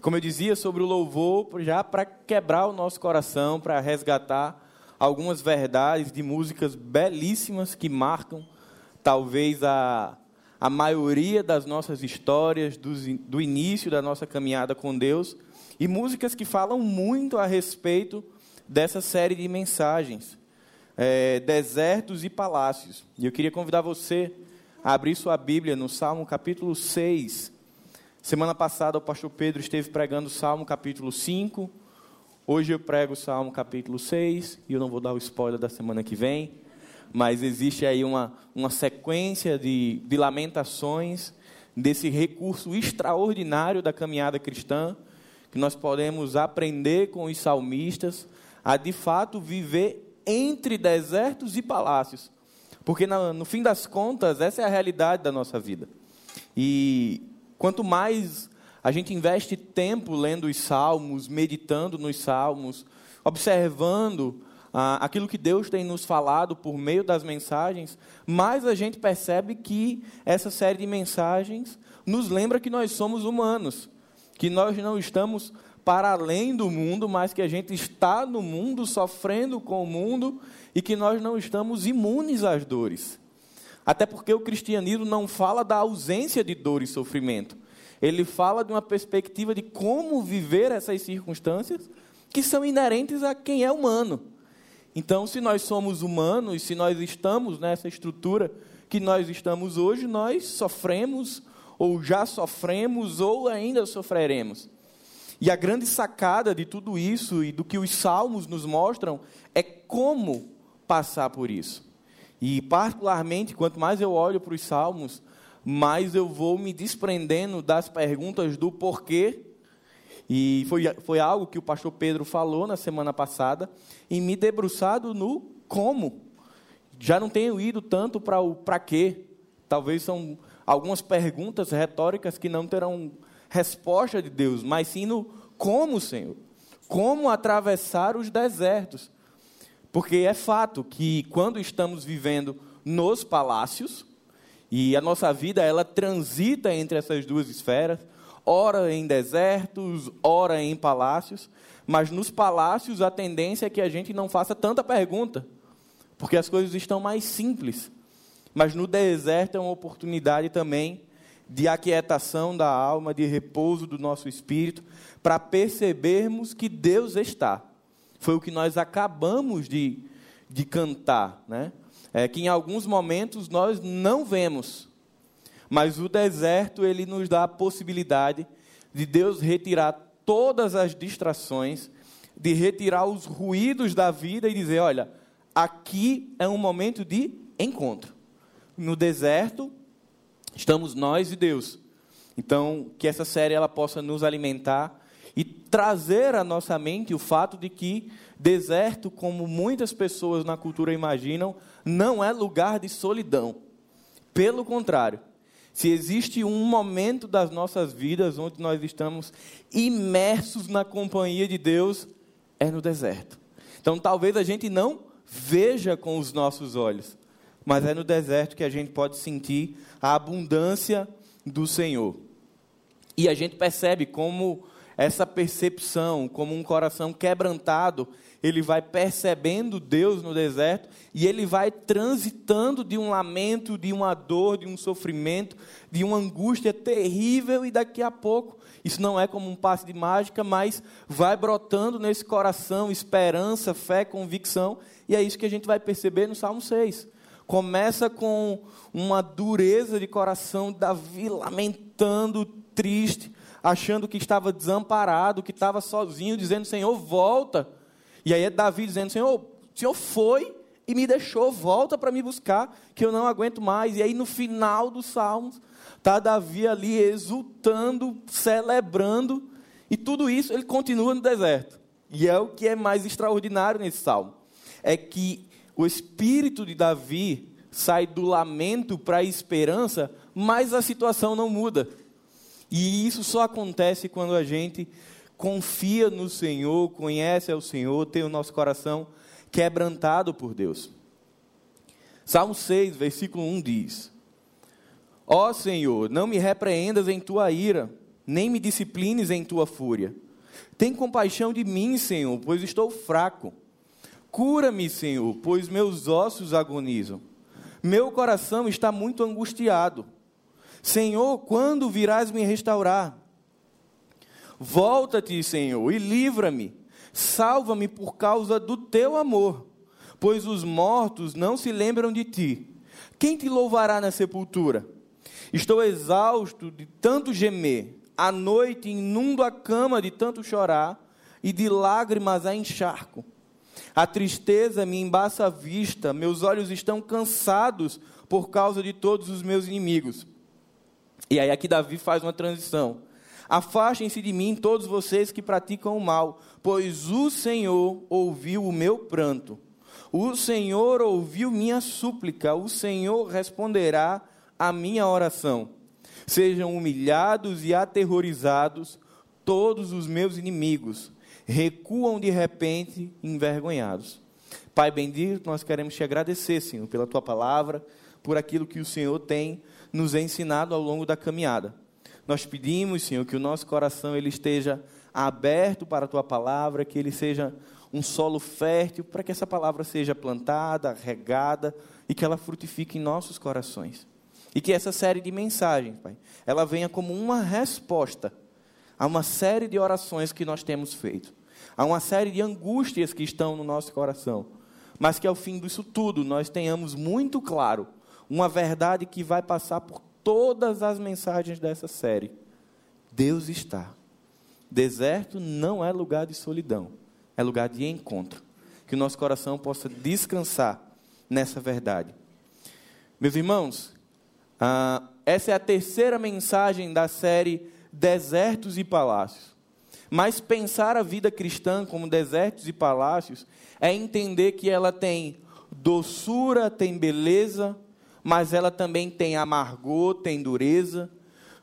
como eu dizia sobre o louvor, já para quebrar o nosso coração, para resgatar algumas verdades de músicas belíssimas que marcam talvez a, a maioria das nossas histórias, do, do início da nossa caminhada com Deus, e músicas que falam muito a respeito dessa série de mensagens, é, Desertos e Palácios. E eu queria convidar você a abrir sua Bíblia no Salmo capítulo 6. Semana passada o pastor Pedro esteve pregando o Salmo capítulo 5. Hoje eu prego o Salmo capítulo 6, e eu não vou dar o spoiler da semana que vem mas existe aí uma, uma sequência de, de lamentações desse recurso extraordinário da caminhada cristã, que nós podemos aprender com os salmistas a de fato viver entre desertos e palácios, porque no, no fim das contas, essa é a realidade da nossa vida. E quanto mais a gente investe tempo lendo os salmos, meditando nos salmos, observando ah, aquilo que Deus tem nos falado por meio das mensagens, mais a gente percebe que essa série de mensagens nos lembra que nós somos humanos, que nós não estamos para além do mundo, mas que a gente está no mundo, sofrendo com o mundo e que nós não estamos imunes às dores. Até porque o cristianismo não fala da ausência de dor e sofrimento. Ele fala de uma perspectiva de como viver essas circunstâncias que são inerentes a quem é humano. Então, se nós somos humanos, se nós estamos nessa estrutura que nós estamos hoje, nós sofremos, ou já sofremos, ou ainda sofreremos. E a grande sacada de tudo isso e do que os salmos nos mostram é como passar por isso. E, particularmente, quanto mais eu olho para os salmos, mais eu vou me desprendendo das perguntas do porquê e foi, foi algo que o pastor Pedro falou na semana passada, e me debruçado no como. Já não tenho ido tanto para o para quê. Talvez são algumas perguntas retóricas que não terão resposta de Deus, mas sim no como, Senhor. Como atravessar os desertos. Porque é fato que quando estamos vivendo nos palácios, e a nossa vida ela transita entre essas duas esferas, ora em desertos, ora em palácios, mas nos palácios a tendência é que a gente não faça tanta pergunta, porque as coisas estão mais simples. Mas no deserto é uma oportunidade também de aquietação da alma, de repouso do nosso espírito, para percebermos que Deus está. Foi o que nós acabamos de, de cantar, né? É que em alguns momentos nós não vemos, mas o deserto, ele nos dá a possibilidade de Deus retirar todas as distrações, de retirar os ruídos da vida e dizer: olha, aqui é um momento de encontro. No deserto, estamos nós e Deus. Então, que essa série ela possa nos alimentar e trazer à nossa mente o fato de que deserto, como muitas pessoas na cultura imaginam, não é lugar de solidão. Pelo contrário, se existe um momento das nossas vidas onde nós estamos imersos na companhia de Deus, é no deserto. Então talvez a gente não veja com os nossos olhos, mas é no deserto que a gente pode sentir a abundância do Senhor. E a gente percebe como essa percepção, como um coração quebrantado, ele vai percebendo Deus no deserto e ele vai transitando de um lamento, de uma dor, de um sofrimento, de uma angústia terrível e daqui a pouco, isso não é como um passe de mágica, mas vai brotando nesse coração esperança, fé, convicção, e é isso que a gente vai perceber no Salmo 6. Começa com uma dureza de coração, Davi lamentando, triste, achando que estava desamparado, que estava sozinho, dizendo: Senhor, volta. E aí é Davi dizendo: Senhor, o Senhor foi e me deixou, volta para me buscar, que eu não aguento mais. E aí no final dos Salmos, está Davi ali exultando, celebrando, e tudo isso ele continua no deserto. E é o que é mais extraordinário nesse salmo: é que o espírito de Davi sai do lamento para a esperança, mas a situação não muda. E isso só acontece quando a gente confia no Senhor, conhece ao Senhor, tem o nosso coração quebrantado por Deus. Salmo 6, versículo 1 diz: Ó Senhor, não me repreendas em tua ira, nem me disciplines em tua fúria. Tem compaixão de mim, Senhor, pois estou fraco. Cura-me, Senhor, pois meus ossos agonizam. Meu coração está muito angustiado. Senhor, quando virás me restaurar? Volta-te, Senhor, e livra-me. Salva-me por causa do teu amor, pois os mortos não se lembram de ti. Quem te louvará na sepultura? Estou exausto de tanto gemer. À noite inundo a cama de tanto chorar e de lágrimas a encharco. A tristeza me embaça a vista, meus olhos estão cansados por causa de todos os meus inimigos. E aí aqui Davi faz uma transição. Afastem-se de mim todos vocês que praticam o mal, pois o Senhor ouviu o meu pranto. O Senhor ouviu minha súplica, o Senhor responderá a minha oração. Sejam humilhados e aterrorizados todos os meus inimigos recuam de repente envergonhados. Pai bendito, nós queremos te agradecer, Senhor, pela tua palavra, por aquilo que o Senhor tem nos ensinado ao longo da caminhada. Nós pedimos, Senhor, que o nosso coração ele esteja aberto para a tua palavra, que ele seja um solo fértil para que essa palavra seja plantada, regada e que ela frutifique em nossos corações. E que essa série de mensagens, Pai, ela venha como uma resposta a uma série de orações que nós temos feito. Há uma série de angústias que estão no nosso coração, mas que ao fim disso tudo nós tenhamos muito claro uma verdade que vai passar por todas as mensagens dessa série. Deus está. Deserto não é lugar de solidão, é lugar de encontro. Que o nosso coração possa descansar nessa verdade. Meus irmãos, ah, essa é a terceira mensagem da série Desertos e Palácios. Mas pensar a vida cristã como desertos e palácios é entender que ela tem doçura, tem beleza, mas ela também tem amargor, tem dureza.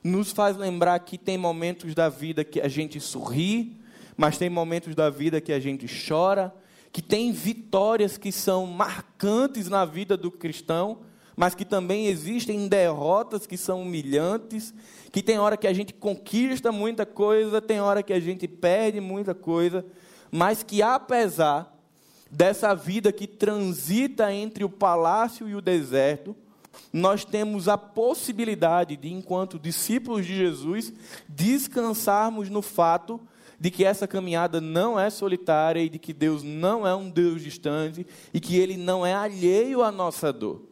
Nos faz lembrar que tem momentos da vida que a gente sorri, mas tem momentos da vida que a gente chora, que tem vitórias que são marcantes na vida do cristão, mas que também existem derrotas que são humilhantes, que tem hora que a gente conquista muita coisa, tem hora que a gente perde muita coisa, mas que apesar dessa vida que transita entre o palácio e o deserto, nós temos a possibilidade de, enquanto discípulos de Jesus, descansarmos no fato de que essa caminhada não é solitária e de que Deus não é um Deus distante e que Ele não é alheio à nossa dor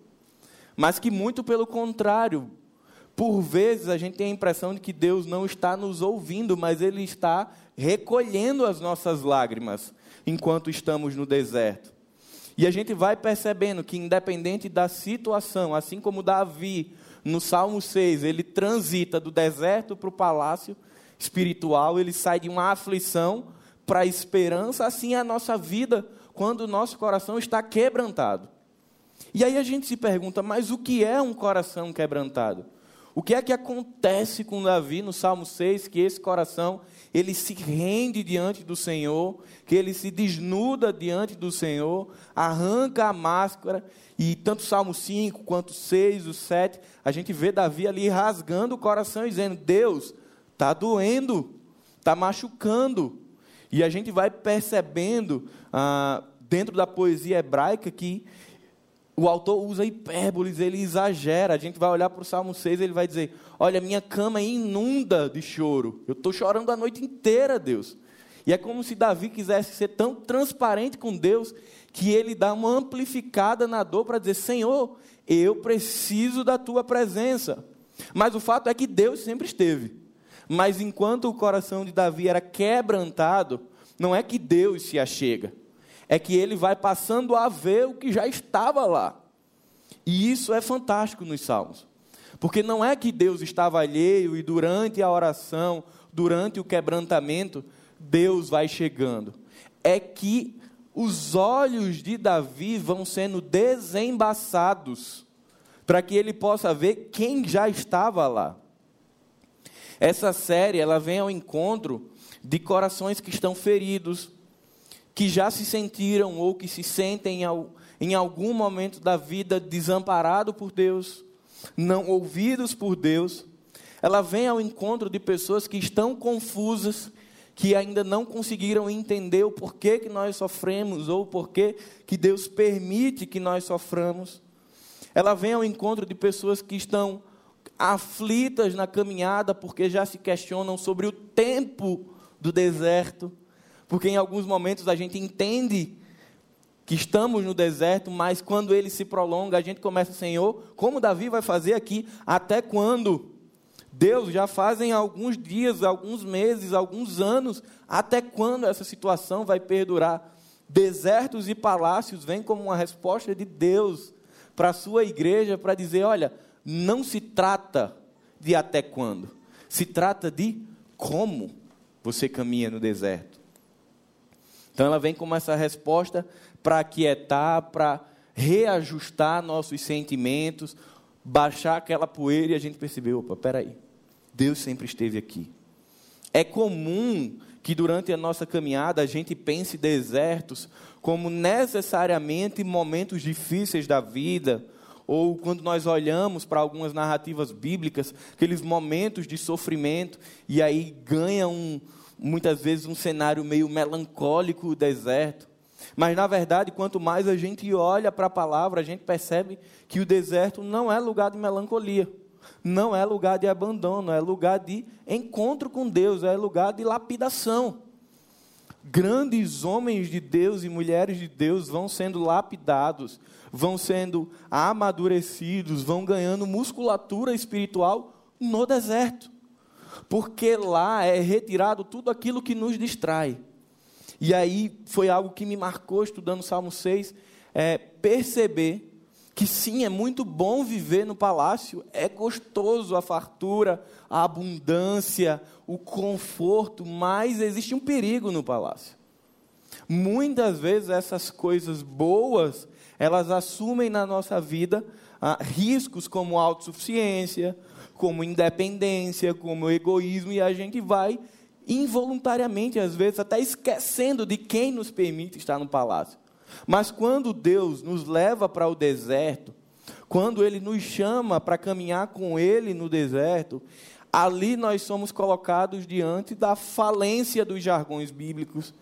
mas que muito pelo contrário, por vezes a gente tem a impressão de que Deus não está nos ouvindo, mas Ele está recolhendo as nossas lágrimas enquanto estamos no deserto. E a gente vai percebendo que, independente da situação, assim como Davi, no Salmo 6, ele transita do deserto para o palácio espiritual, ele sai de uma aflição para a esperança, assim é a nossa vida, quando o nosso coração está quebrantado. E aí a gente se pergunta, mas o que é um coração quebrantado? O que é que acontece com Davi no Salmo 6, que esse coração, ele se rende diante do Senhor, que ele se desnuda diante do Senhor, arranca a máscara, e tanto o Salmo 5 quanto o 6, o 7, a gente vê Davi ali rasgando o coração dizendo: Deus, está doendo, está machucando. E a gente vai percebendo, ah, dentro da poesia hebraica, que o autor usa hipérboles, ele exagera. A gente vai olhar para o Salmo 6 ele vai dizer: Olha, minha cama inunda de choro. Eu estou chorando a noite inteira, Deus. E é como se Davi quisesse ser tão transparente com Deus que ele dá uma amplificada na dor para dizer: Senhor, eu preciso da tua presença. Mas o fato é que Deus sempre esteve. Mas enquanto o coração de Davi era quebrantado, não é que Deus se achega é que ele vai passando a ver o que já estava lá. E isso é fantástico nos Salmos. Porque não é que Deus estava alheio e durante a oração, durante o quebrantamento, Deus vai chegando. É que os olhos de Davi vão sendo desembaçados para que ele possa ver quem já estava lá. Essa série, ela vem ao encontro de corações que estão feridos, que já se sentiram ou que se sentem em algum momento da vida desamparado por Deus, não ouvidos por Deus. ela vem ao encontro de pessoas que estão confusas, que ainda não conseguiram entender o porquê que nós sofremos ou o porquê que Deus permite que nós soframos. Ela vem ao encontro de pessoas que estão aflitas na caminhada porque já se questionam sobre o tempo do deserto, porque em alguns momentos a gente entende que estamos no deserto, mas quando ele se prolonga, a gente começa, Senhor, como Davi vai fazer aqui? Até quando? Deus já fazem alguns dias, alguns meses, alguns anos, até quando essa situação vai perdurar? Desertos e palácios vêm como uma resposta de Deus para a sua igreja para dizer: olha, não se trata de até quando, se trata de como você caminha no deserto. Então ela vem como essa resposta para aquietar, para reajustar nossos sentimentos, baixar aquela poeira e a gente percebeu, opa, peraí, Deus sempre esteve aqui. É comum que durante a nossa caminhada a gente pense desertos como necessariamente momentos difíceis da vida, ou quando nós olhamos para algumas narrativas bíblicas, aqueles momentos de sofrimento, e aí ganha um, muitas vezes um cenário meio melancólico o deserto. Mas, na verdade, quanto mais a gente olha para a palavra, a gente percebe que o deserto não é lugar de melancolia, não é lugar de abandono, é lugar de encontro com Deus, é lugar de lapidação. Grandes homens de Deus e mulheres de Deus vão sendo lapidados, vão sendo amadurecidos, vão ganhando musculatura espiritual no deserto, porque lá é retirado tudo aquilo que nos distrai e aí foi algo que me marcou estudando Salmo 6, é, perceber que sim, é muito bom viver no palácio, é gostoso a fartura, a abundância, o conforto, mas existe um perigo no palácio. Muitas vezes essas coisas boas, elas assumem na nossa vida ah, riscos como autossuficiência, como independência, como egoísmo, e a gente vai involuntariamente, às vezes, até esquecendo de quem nos permite estar no palácio. Mas quando Deus nos leva para o deserto, quando Ele nos chama para caminhar com Ele no deserto, ali nós somos colocados diante da falência dos jargões bíblicos,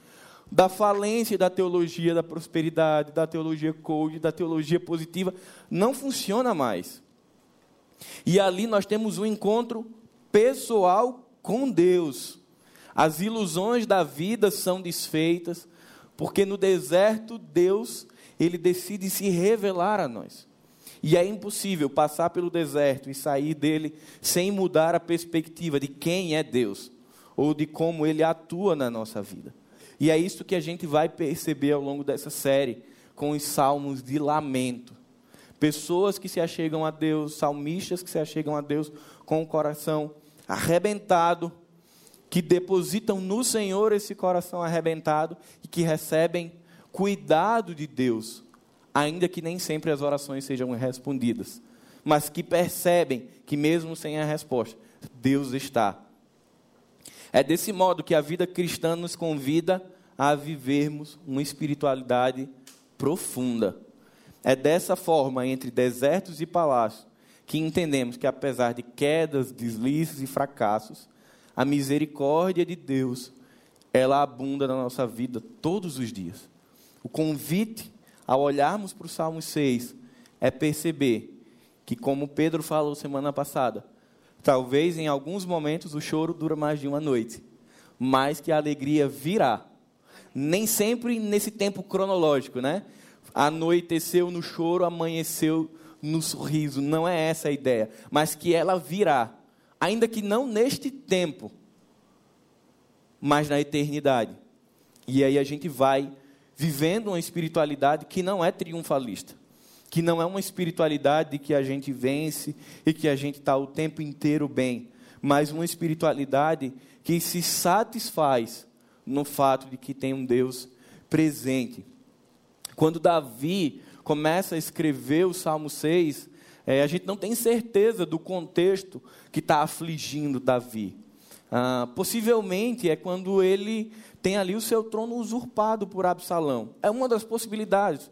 da falência da teologia da prosperidade, da teologia code, da teologia positiva. Não funciona mais. E ali nós temos um encontro pessoal com Deus. As ilusões da vida são desfeitas, porque no deserto Deus, ele decide se revelar a nós. E é impossível passar pelo deserto e sair dele sem mudar a perspectiva de quem é Deus ou de como ele atua na nossa vida. E é isso que a gente vai perceber ao longo dessa série com os salmos de lamento. Pessoas que se achegam a Deus, salmistas que se achegam a Deus com o coração arrebentado, que depositam no Senhor esse coração arrebentado e que recebem cuidado de Deus, ainda que nem sempre as orações sejam respondidas, mas que percebem que mesmo sem a resposta, Deus está. É desse modo que a vida cristã nos convida a vivermos uma espiritualidade profunda. É dessa forma, entre desertos e palácios, que entendemos que apesar de quedas, deslizes e fracassos, a misericórdia de Deus, ela abunda na nossa vida todos os dias. O convite, ao olharmos para o Salmo 6, é perceber que, como Pedro falou semana passada, talvez em alguns momentos o choro dura mais de uma noite, mas que a alegria virá. Nem sempre nesse tempo cronológico, né? Anoiteceu no choro, amanheceu no sorriso. Não é essa a ideia, mas que ela virá ainda que não neste tempo, mas na eternidade. E aí a gente vai vivendo uma espiritualidade que não é triunfalista, que não é uma espiritualidade que a gente vence e que a gente está o tempo inteiro bem, mas uma espiritualidade que se satisfaz no fato de que tem um Deus presente. Quando Davi começa a escrever o Salmo 6, é, a gente não tem certeza do contexto que está afligindo Davi. Ah, possivelmente é quando ele tem ali o seu trono usurpado por Absalão. É uma das possibilidades.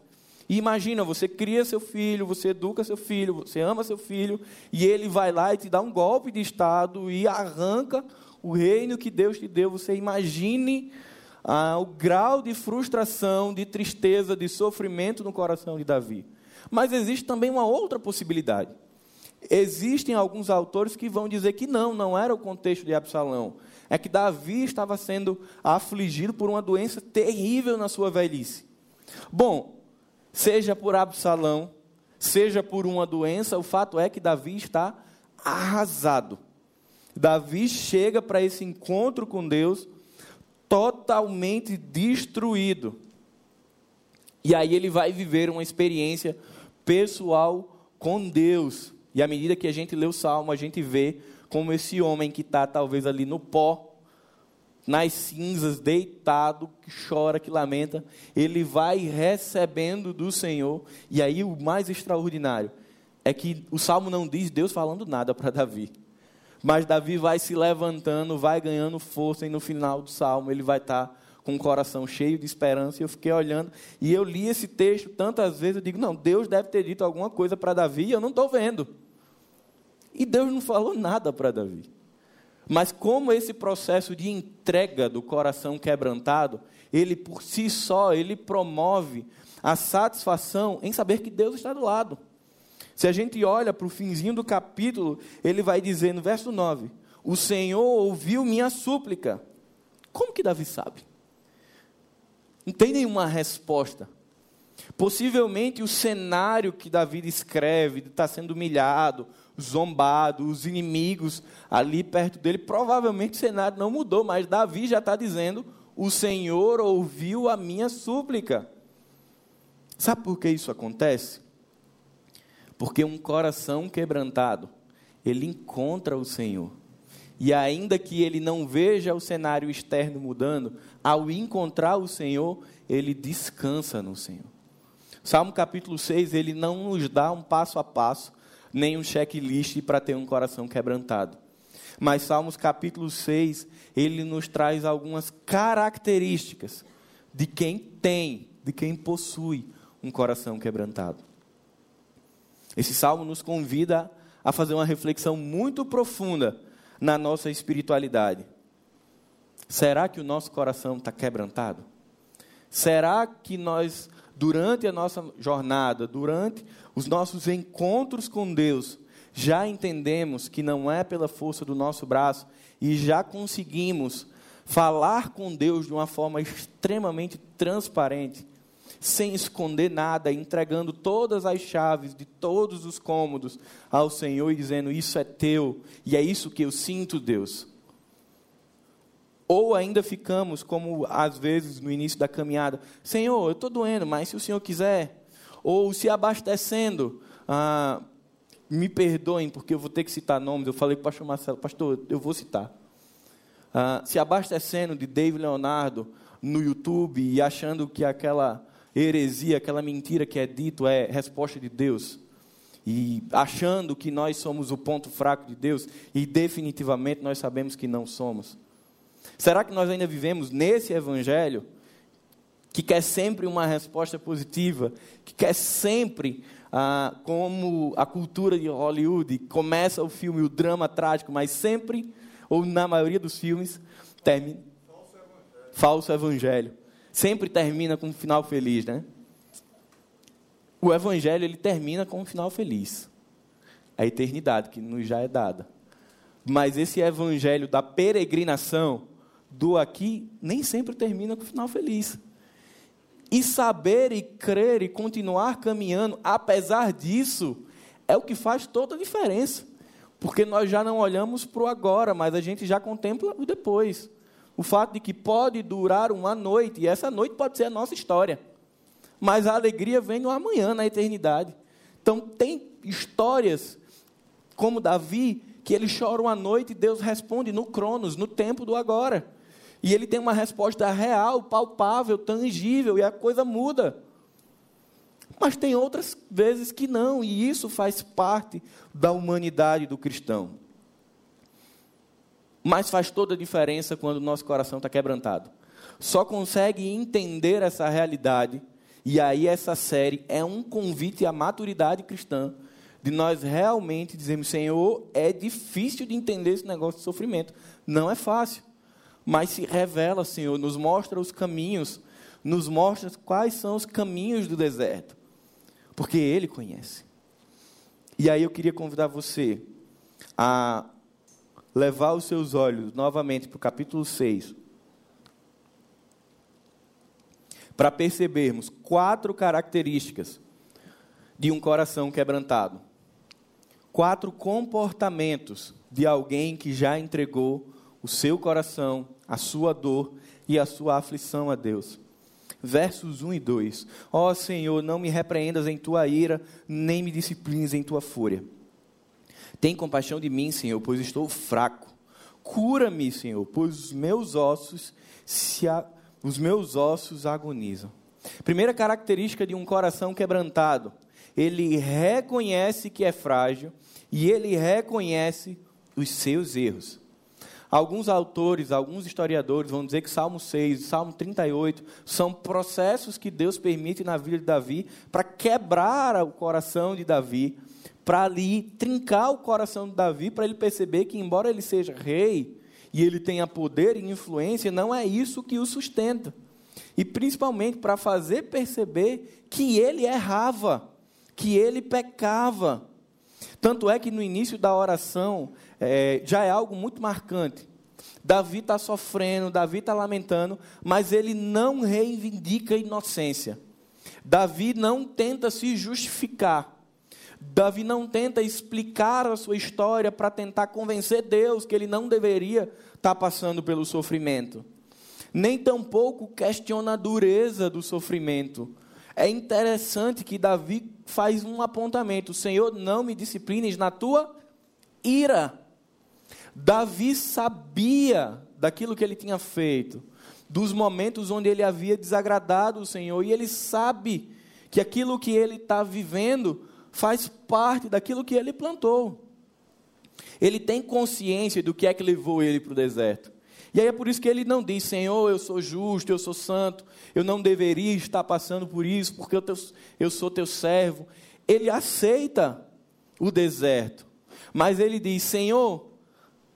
E imagina, você cria seu filho, você educa seu filho, você ama seu filho, e ele vai lá e te dá um golpe de Estado e arranca o reino que Deus te deu. Você imagine ah, o grau de frustração, de tristeza, de sofrimento no coração de Davi. Mas existe também uma outra possibilidade. Existem alguns autores que vão dizer que não, não era o contexto de Absalão. É que Davi estava sendo afligido por uma doença terrível na sua velhice. Bom, seja por Absalão, seja por uma doença, o fato é que Davi está arrasado. Davi chega para esse encontro com Deus totalmente destruído. E aí ele vai viver uma experiência pessoal com Deus. E à medida que a gente lê o salmo, a gente vê como esse homem que está talvez ali no pó, nas cinzas, deitado, que chora, que lamenta, ele vai recebendo do Senhor. E aí o mais extraordinário é que o salmo não diz Deus falando nada para Davi. Mas Davi vai se levantando, vai ganhando força, e no final do salmo ele vai estar tá com o coração cheio de esperança. E eu fiquei olhando, e eu li esse texto tantas vezes, eu digo, não, Deus deve ter dito alguma coisa para Davi, e eu não estou vendo. E Deus não falou nada para Davi. Mas como esse processo de entrega do coração quebrantado, ele por si só, ele promove a satisfação em saber que Deus está do lado. Se a gente olha para o finzinho do capítulo, ele vai dizer no verso 9: O Senhor ouviu minha súplica. Como que Davi sabe? Não tem nenhuma resposta. Possivelmente o cenário que Davi descreve, de estar sendo humilhado, zombado, os inimigos ali perto dele, provavelmente o cenário não mudou, mas Davi já está dizendo: O Senhor ouviu a minha súplica. Sabe por que isso acontece? Porque um coração quebrantado, ele encontra o Senhor. E ainda que ele não veja o cenário externo mudando, ao encontrar o Senhor, ele descansa no Senhor. Salmo capítulo 6, ele não nos dá um passo a passo, nem um checklist para ter um coração quebrantado. Mas Salmos capítulo 6, ele nos traz algumas características de quem tem, de quem possui um coração quebrantado. Esse salmo nos convida a fazer uma reflexão muito profunda na nossa espiritualidade. Será que o nosso coração está quebrantado? Será que nós durante a nossa jornada, durante os nossos encontros com Deus, já entendemos que não é pela força do nosso braço e já conseguimos falar com Deus de uma forma extremamente transparente, sem esconder nada, entregando todas as chaves de todos os cômodos ao Senhor e dizendo: Isso é teu e é isso que eu sinto, Deus. Ou ainda ficamos, como às vezes no início da caminhada, Senhor, eu estou doendo, mas se o Senhor quiser, ou se abastecendo, ah, me perdoem, porque eu vou ter que citar nomes, eu falei para o pastor Marcelo, pastor, eu vou citar. Ah, se abastecendo de David Leonardo no YouTube e achando que aquela heresia, aquela mentira que é dito é resposta de Deus, e achando que nós somos o ponto fraco de Deus, e definitivamente nós sabemos que não somos. Será que nós ainda vivemos nesse evangelho que quer sempre uma resposta positiva, que quer sempre, ah, como a cultura de Hollywood, começa o filme, o drama trágico, mas sempre, ou na maioria dos filmes, termina. Falso evangelho. Falso evangelho. Sempre termina com um final feliz, né? O evangelho ele termina com um final feliz. A eternidade que nos já é dada. Mas esse evangelho da peregrinação, do aqui nem sempre termina com o final feliz. E saber e crer e continuar caminhando, apesar disso, é o que faz toda a diferença. Porque nós já não olhamos para o agora, mas a gente já contempla o depois. O fato de que pode durar uma noite, e essa noite pode ser a nossa história. Mas a alegria vem no amanhã, na eternidade. Então, tem histórias, como Davi, que ele chora uma noite e Deus responde no Cronos, no tempo do agora. E ele tem uma resposta real, palpável, tangível, e a coisa muda. Mas tem outras vezes que não, e isso faz parte da humanidade do cristão. Mas faz toda a diferença quando o nosso coração está quebrantado. Só consegue entender essa realidade E aí essa série é um convite à maturidade cristã, de nós realmente dizermos, Senhor, é difícil de entender esse negócio de sofrimento. Não é fácil. Mas se revela, Senhor, nos mostra os caminhos, nos mostra quais são os caminhos do deserto. Porque Ele conhece. E aí eu queria convidar você a levar os seus olhos novamente para o capítulo 6, para percebermos quatro características de um coração quebrantado. Quatro comportamentos de alguém que já entregou o seu coração, a sua dor e a sua aflição a Deus. Versos 1 e 2: Ó oh, Senhor, não me repreendas em tua ira, nem me disciplines em tua fúria. Tem compaixão de mim, Senhor, pois estou fraco. Cura-me, Senhor, pois os meus ossos se a os meus ossos agonizam. Primeira característica de um coração quebrantado, ele reconhece que é frágil e ele reconhece os seus erros. Alguns autores, alguns historiadores vão dizer que Salmo 6 Salmo 38 são processos que Deus permite na vida de Davi para quebrar o coração de Davi, para ali trincar o coração de Davi, para ele perceber que, embora ele seja rei, e ele tenha poder e influência, não é isso que o sustenta. E principalmente para fazer perceber que ele errava, que ele pecava. Tanto é que no início da oração é, já é algo muito marcante. Davi está sofrendo, Davi está lamentando, mas ele não reivindica inocência. Davi não tenta se justificar. Davi não tenta explicar a sua história para tentar convencer Deus que ele não deveria estar tá passando pelo sofrimento. Nem tampouco questiona a dureza do sofrimento. É interessante que Davi faz um apontamento: Senhor, não me disciplines na tua ira. Davi sabia daquilo que ele tinha feito, dos momentos onde ele havia desagradado o Senhor, e ele sabe que aquilo que ele está vivendo faz parte daquilo que ele plantou. Ele tem consciência do que é que levou ele para o deserto. E aí é por isso que ele não diz, Senhor, eu sou justo, eu sou santo, eu não deveria estar passando por isso, porque eu, teu, eu sou teu servo. Ele aceita o deserto, mas ele diz, Senhor,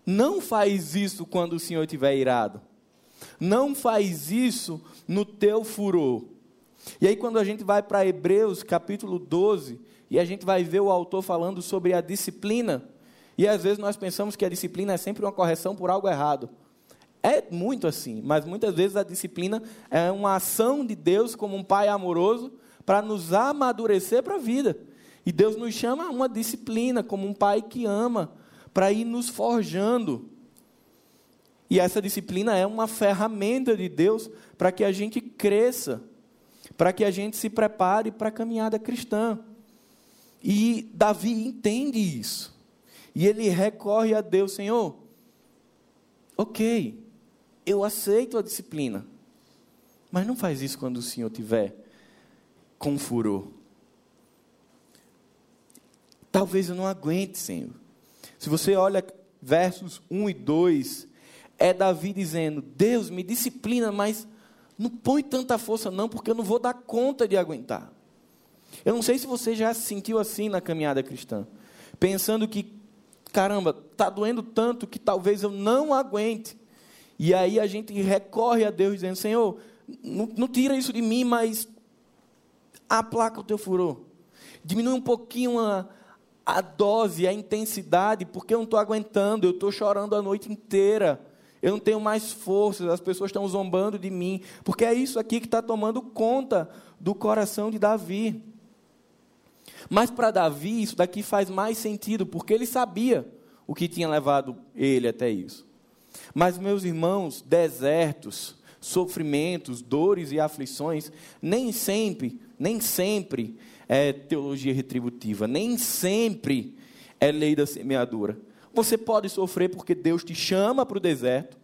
não faz isso quando o Senhor estiver irado. Não faz isso no teu furor. E aí, quando a gente vai para Hebreus capítulo 12, e a gente vai ver o autor falando sobre a disciplina. E às vezes nós pensamos que a disciplina é sempre uma correção por algo errado. É muito assim, mas muitas vezes a disciplina é uma ação de Deus como um pai amoroso para nos amadurecer para a vida. E Deus nos chama a uma disciplina como um pai que ama, para ir nos forjando. E essa disciplina é uma ferramenta de Deus para que a gente cresça, para que a gente se prepare para a caminhada cristã. E Davi entende isso. E ele recorre a Deus, Senhor. Ok, eu aceito a disciplina. Mas não faz isso quando o Senhor tiver com furor. Talvez eu não aguente, Senhor. Se você olha versos 1 e 2, é Davi dizendo: Deus me disciplina, mas não põe tanta força, não, porque eu não vou dar conta de aguentar. Eu não sei se você já se sentiu assim na caminhada cristã, pensando que, caramba, está doendo tanto que talvez eu não aguente. E aí a gente recorre a Deus dizendo: Senhor, não, não tira isso de mim, mas aplaca o teu furor. Diminui um pouquinho a, a dose, a intensidade, porque eu não estou aguentando, eu estou chorando a noite inteira. Eu não tenho mais forças, as pessoas estão zombando de mim, porque é isso aqui que está tomando conta do coração de Davi. Mas para Davi, isso daqui faz mais sentido, porque ele sabia o que tinha levado ele até isso. Mas, meus irmãos, desertos, sofrimentos, dores e aflições, nem sempre, nem sempre é teologia retributiva, nem sempre é lei da semeadura. Você pode sofrer porque Deus te chama para o deserto,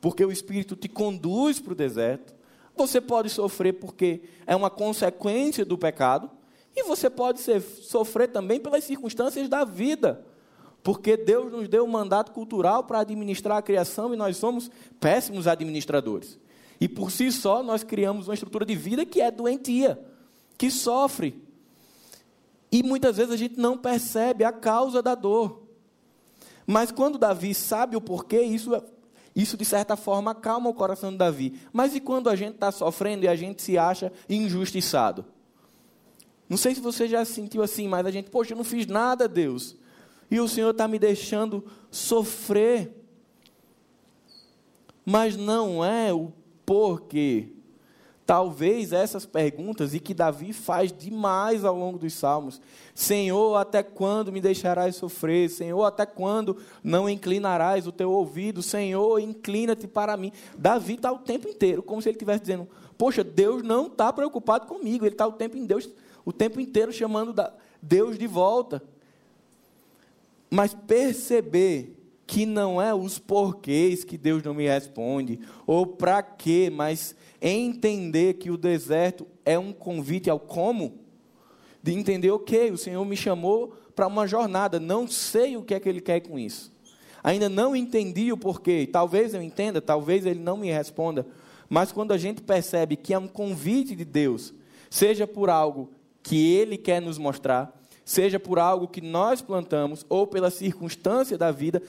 porque o Espírito te conduz para o deserto. Você pode sofrer porque é uma consequência do pecado. E você pode ser, sofrer também pelas circunstâncias da vida. Porque Deus nos deu um mandato cultural para administrar a criação e nós somos péssimos administradores. E por si só nós criamos uma estrutura de vida que é doentia. que sofre. E muitas vezes a gente não percebe a causa da dor. Mas quando Davi sabe o porquê, isso, isso de certa forma acalma o coração de Davi. Mas e quando a gente está sofrendo e a gente se acha injustiçado? Não sei se você já se sentiu assim, mas a gente, poxa, eu não fiz nada, Deus. E o Senhor está me deixando sofrer. Mas não é o porquê. Talvez essas perguntas, e que Davi faz demais ao longo dos salmos: Senhor, até quando me deixarás sofrer? Senhor, até quando não inclinarás o teu ouvido? Senhor, inclina-te para mim. Davi está o tempo inteiro, como se ele estivesse dizendo: Poxa, Deus não está preocupado comigo, ele está o tempo, em Deus, o tempo inteiro chamando Deus de volta. Mas perceber que não é os porquês que Deus não me responde, ou para quê, mas entender que o deserto é um convite ao como, de entender, ok, o Senhor me chamou para uma jornada, não sei o que é que Ele quer com isso. Ainda não entendi o porquê, talvez eu entenda, talvez Ele não me responda, mas quando a gente percebe que é um convite de Deus, seja por algo que Ele quer nos mostrar, seja por algo que nós plantamos, ou pela circunstância da vida,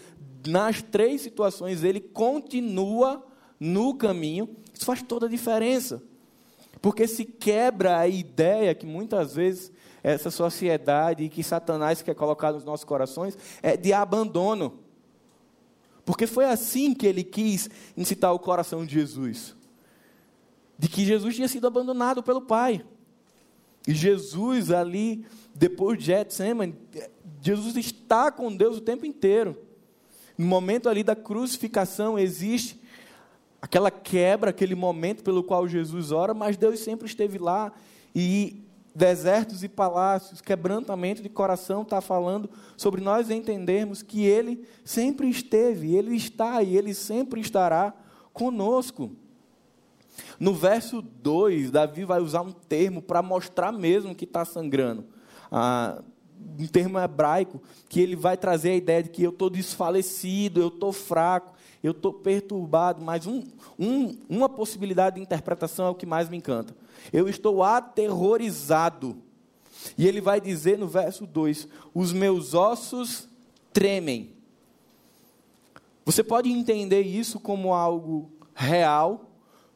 nas três situações, ele continua no caminho. Isso faz toda a diferença. Porque se quebra a ideia que muitas vezes essa sociedade que Satanás quer colocar nos nossos corações é de abandono. Porque foi assim que ele quis incitar o coração de Jesus. De que Jesus tinha sido abandonado pelo Pai. E Jesus ali, depois de Getsemane, Jesus está com Deus o tempo inteiro. No momento ali da crucificação existe aquela quebra, aquele momento pelo qual Jesus ora, mas Deus sempre esteve lá e desertos e palácios, quebrantamento de coração está falando sobre nós entendermos que Ele sempre esteve, Ele está e Ele sempre estará conosco. No verso 2, Davi vai usar um termo para mostrar mesmo que está sangrando. Ah, um termo hebraico, que ele vai trazer a ideia de que eu estou desfalecido, eu estou fraco, eu estou perturbado, mas um, um, uma possibilidade de interpretação é o que mais me encanta. Eu estou aterrorizado. E ele vai dizer no verso 2: Os meus ossos tremem. Você pode entender isso como algo real,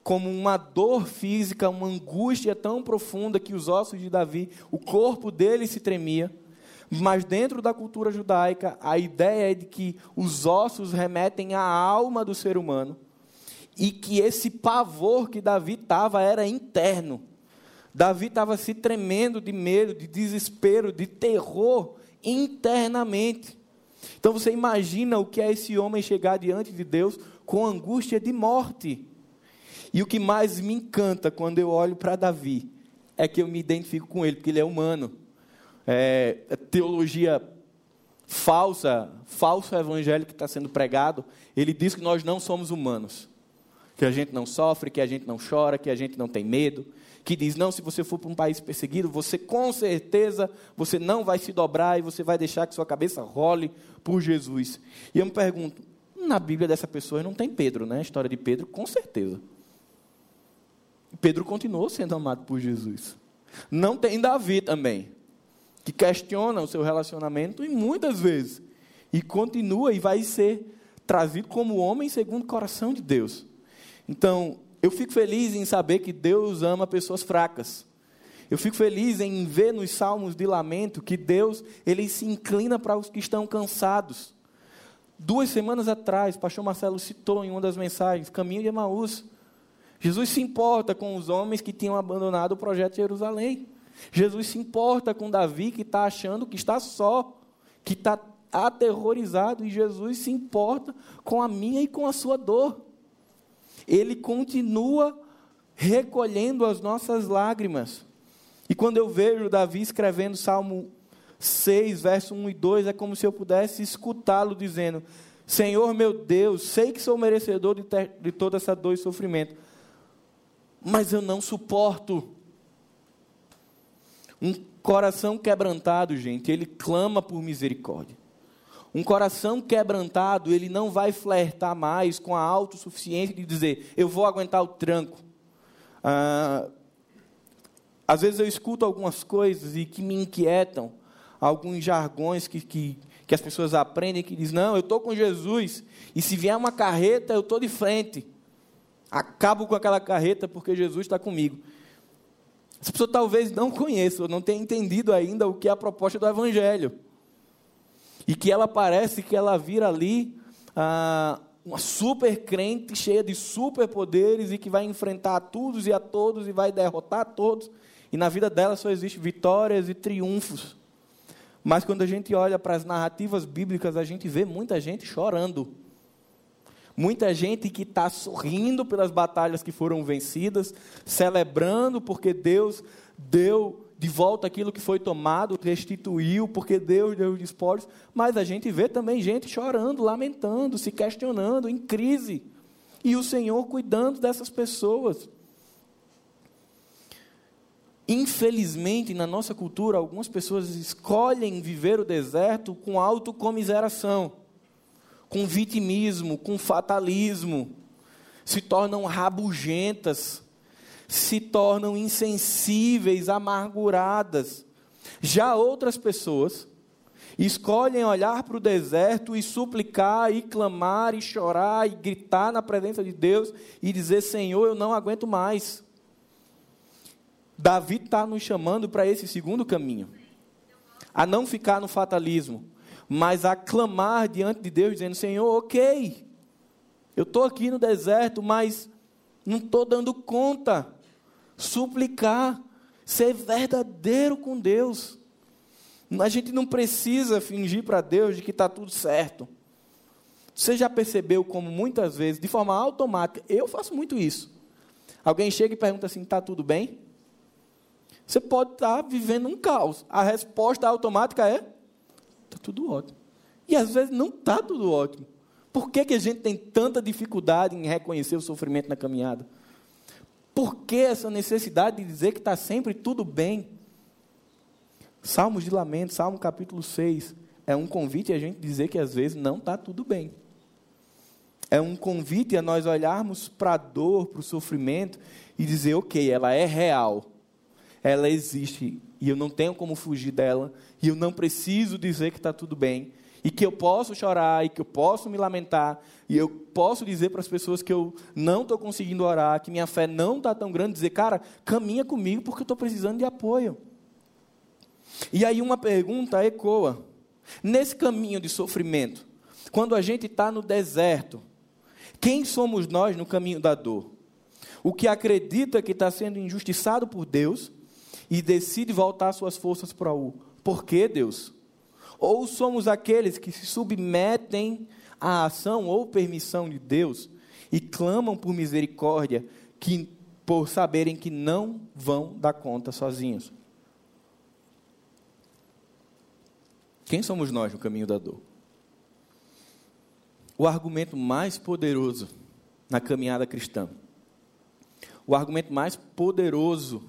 como uma dor física, uma angústia tão profunda que os ossos de Davi, o corpo dele se tremia. Mas dentro da cultura judaica, a ideia é de que os ossos remetem à alma do ser humano e que esse pavor que Davi estava era interno. Davi estava se tremendo de medo, de desespero, de terror internamente. Então você imagina o que é esse homem chegar diante de Deus com angústia de morte. E o que mais me encanta quando eu olho para Davi é que eu me identifico com ele, porque ele é humano é, teologia falsa, falso evangelho que está sendo pregado, ele diz que nós não somos humanos. Que a gente não sofre, que a gente não chora, que a gente não tem medo. Que diz, não, se você for para um país perseguido, você com certeza, você não vai se dobrar e você vai deixar que sua cabeça role por Jesus. E eu me pergunto, na Bíblia dessa pessoa não tem Pedro, né? A história de Pedro, com certeza. Pedro continuou sendo amado por Jesus. Não tem Davi também que questiona o seu relacionamento e muitas vezes e continua e vai ser trazido como homem segundo o coração de Deus. Então, eu fico feliz em saber que Deus ama pessoas fracas. Eu fico feliz em ver nos salmos de lamento que Deus, ele se inclina para os que estão cansados. Duas semanas atrás, o pastor Marcelo citou em uma das mensagens, Caminho de Emaús. Jesus se importa com os homens que tinham abandonado o projeto de Jerusalém. Jesus se importa com Davi que está achando que está só, que está aterrorizado, e Jesus se importa com a minha e com a sua dor. Ele continua recolhendo as nossas lágrimas. E quando eu vejo Davi escrevendo Salmo 6, verso 1 e 2, é como se eu pudesse escutá-lo dizendo: Senhor meu Deus, sei que sou merecedor de, ter, de toda essa dor e sofrimento, mas eu não suporto um coração quebrantado, gente, ele clama por misericórdia. Um coração quebrantado, ele não vai flertar mais com a autossuficiência de dizer, eu vou aguentar o tranco. Ah, Às vezes eu escuto algumas coisas e que me inquietam, alguns jargões que, que, que as pessoas aprendem que diz não, eu estou com Jesus e se vier uma carreta eu estou de frente. Acabo com aquela carreta porque Jesus está comigo. Essa pessoa talvez não conheça, ou não tenha entendido ainda o que é a proposta do Evangelho. E que ela parece que ela vira ali ah, uma super crente cheia de superpoderes e que vai enfrentar a todos e a todos e vai derrotar a todos. E na vida dela só existe vitórias e triunfos. Mas quando a gente olha para as narrativas bíblicas, a gente vê muita gente chorando. Muita gente que está sorrindo pelas batalhas que foram vencidas, celebrando porque Deus deu de volta aquilo que foi tomado, restituiu, porque Deus deu os despojos. Mas a gente vê também gente chorando, lamentando, se questionando, em crise. E o Senhor cuidando dessas pessoas. Infelizmente, na nossa cultura, algumas pessoas escolhem viver o deserto com autocomiseração, com vitimismo, com fatalismo, se tornam rabugentas, se tornam insensíveis, amarguradas. Já outras pessoas escolhem olhar para o deserto e suplicar, e clamar, e chorar, e gritar na presença de Deus e dizer: Senhor, eu não aguento mais. Davi está nos chamando para esse segundo caminho. A não ficar no fatalismo, mas a clamar diante de Deus, dizendo: Senhor, ok, eu estou aqui no deserto, mas não estou dando conta. Suplicar, ser verdadeiro com Deus. A gente não precisa fingir para Deus de que está tudo certo. Você já percebeu como muitas vezes, de forma automática, eu faço muito isso. Alguém chega e pergunta assim: está tudo bem? Você pode estar vivendo um caos. A resposta automática é: está tudo ótimo. E às vezes não está tudo ótimo. Por que, que a gente tem tanta dificuldade em reconhecer o sofrimento na caminhada? Por que essa necessidade de dizer que está sempre tudo bem? Salmos de Lamento, Salmo capítulo 6, é um convite a gente dizer que às vezes não está tudo bem. É um convite a nós olharmos para a dor, para o sofrimento e dizer, ok, ela é real, ela existe e eu não tenho como fugir dela, e eu não preciso dizer que está tudo bem, e que eu posso chorar, e que eu posso me lamentar, e eu posso dizer para as pessoas que eu não estou conseguindo orar, que minha fé não está tão grande, dizer, cara, caminha comigo porque eu estou precisando de apoio. E aí uma pergunta ecoa: nesse caminho de sofrimento, quando a gente está no deserto, quem somos nós no caminho da dor? O que acredita que está sendo injustiçado por Deus e decide voltar suas forças para o porquê, Deus? Ou somos aqueles que se submetem à ação ou permissão de Deus e clamam por misericórdia, que, por saberem que não vão dar conta sozinhos? Quem somos nós no caminho da dor? O argumento mais poderoso na caminhada cristã, o argumento mais poderoso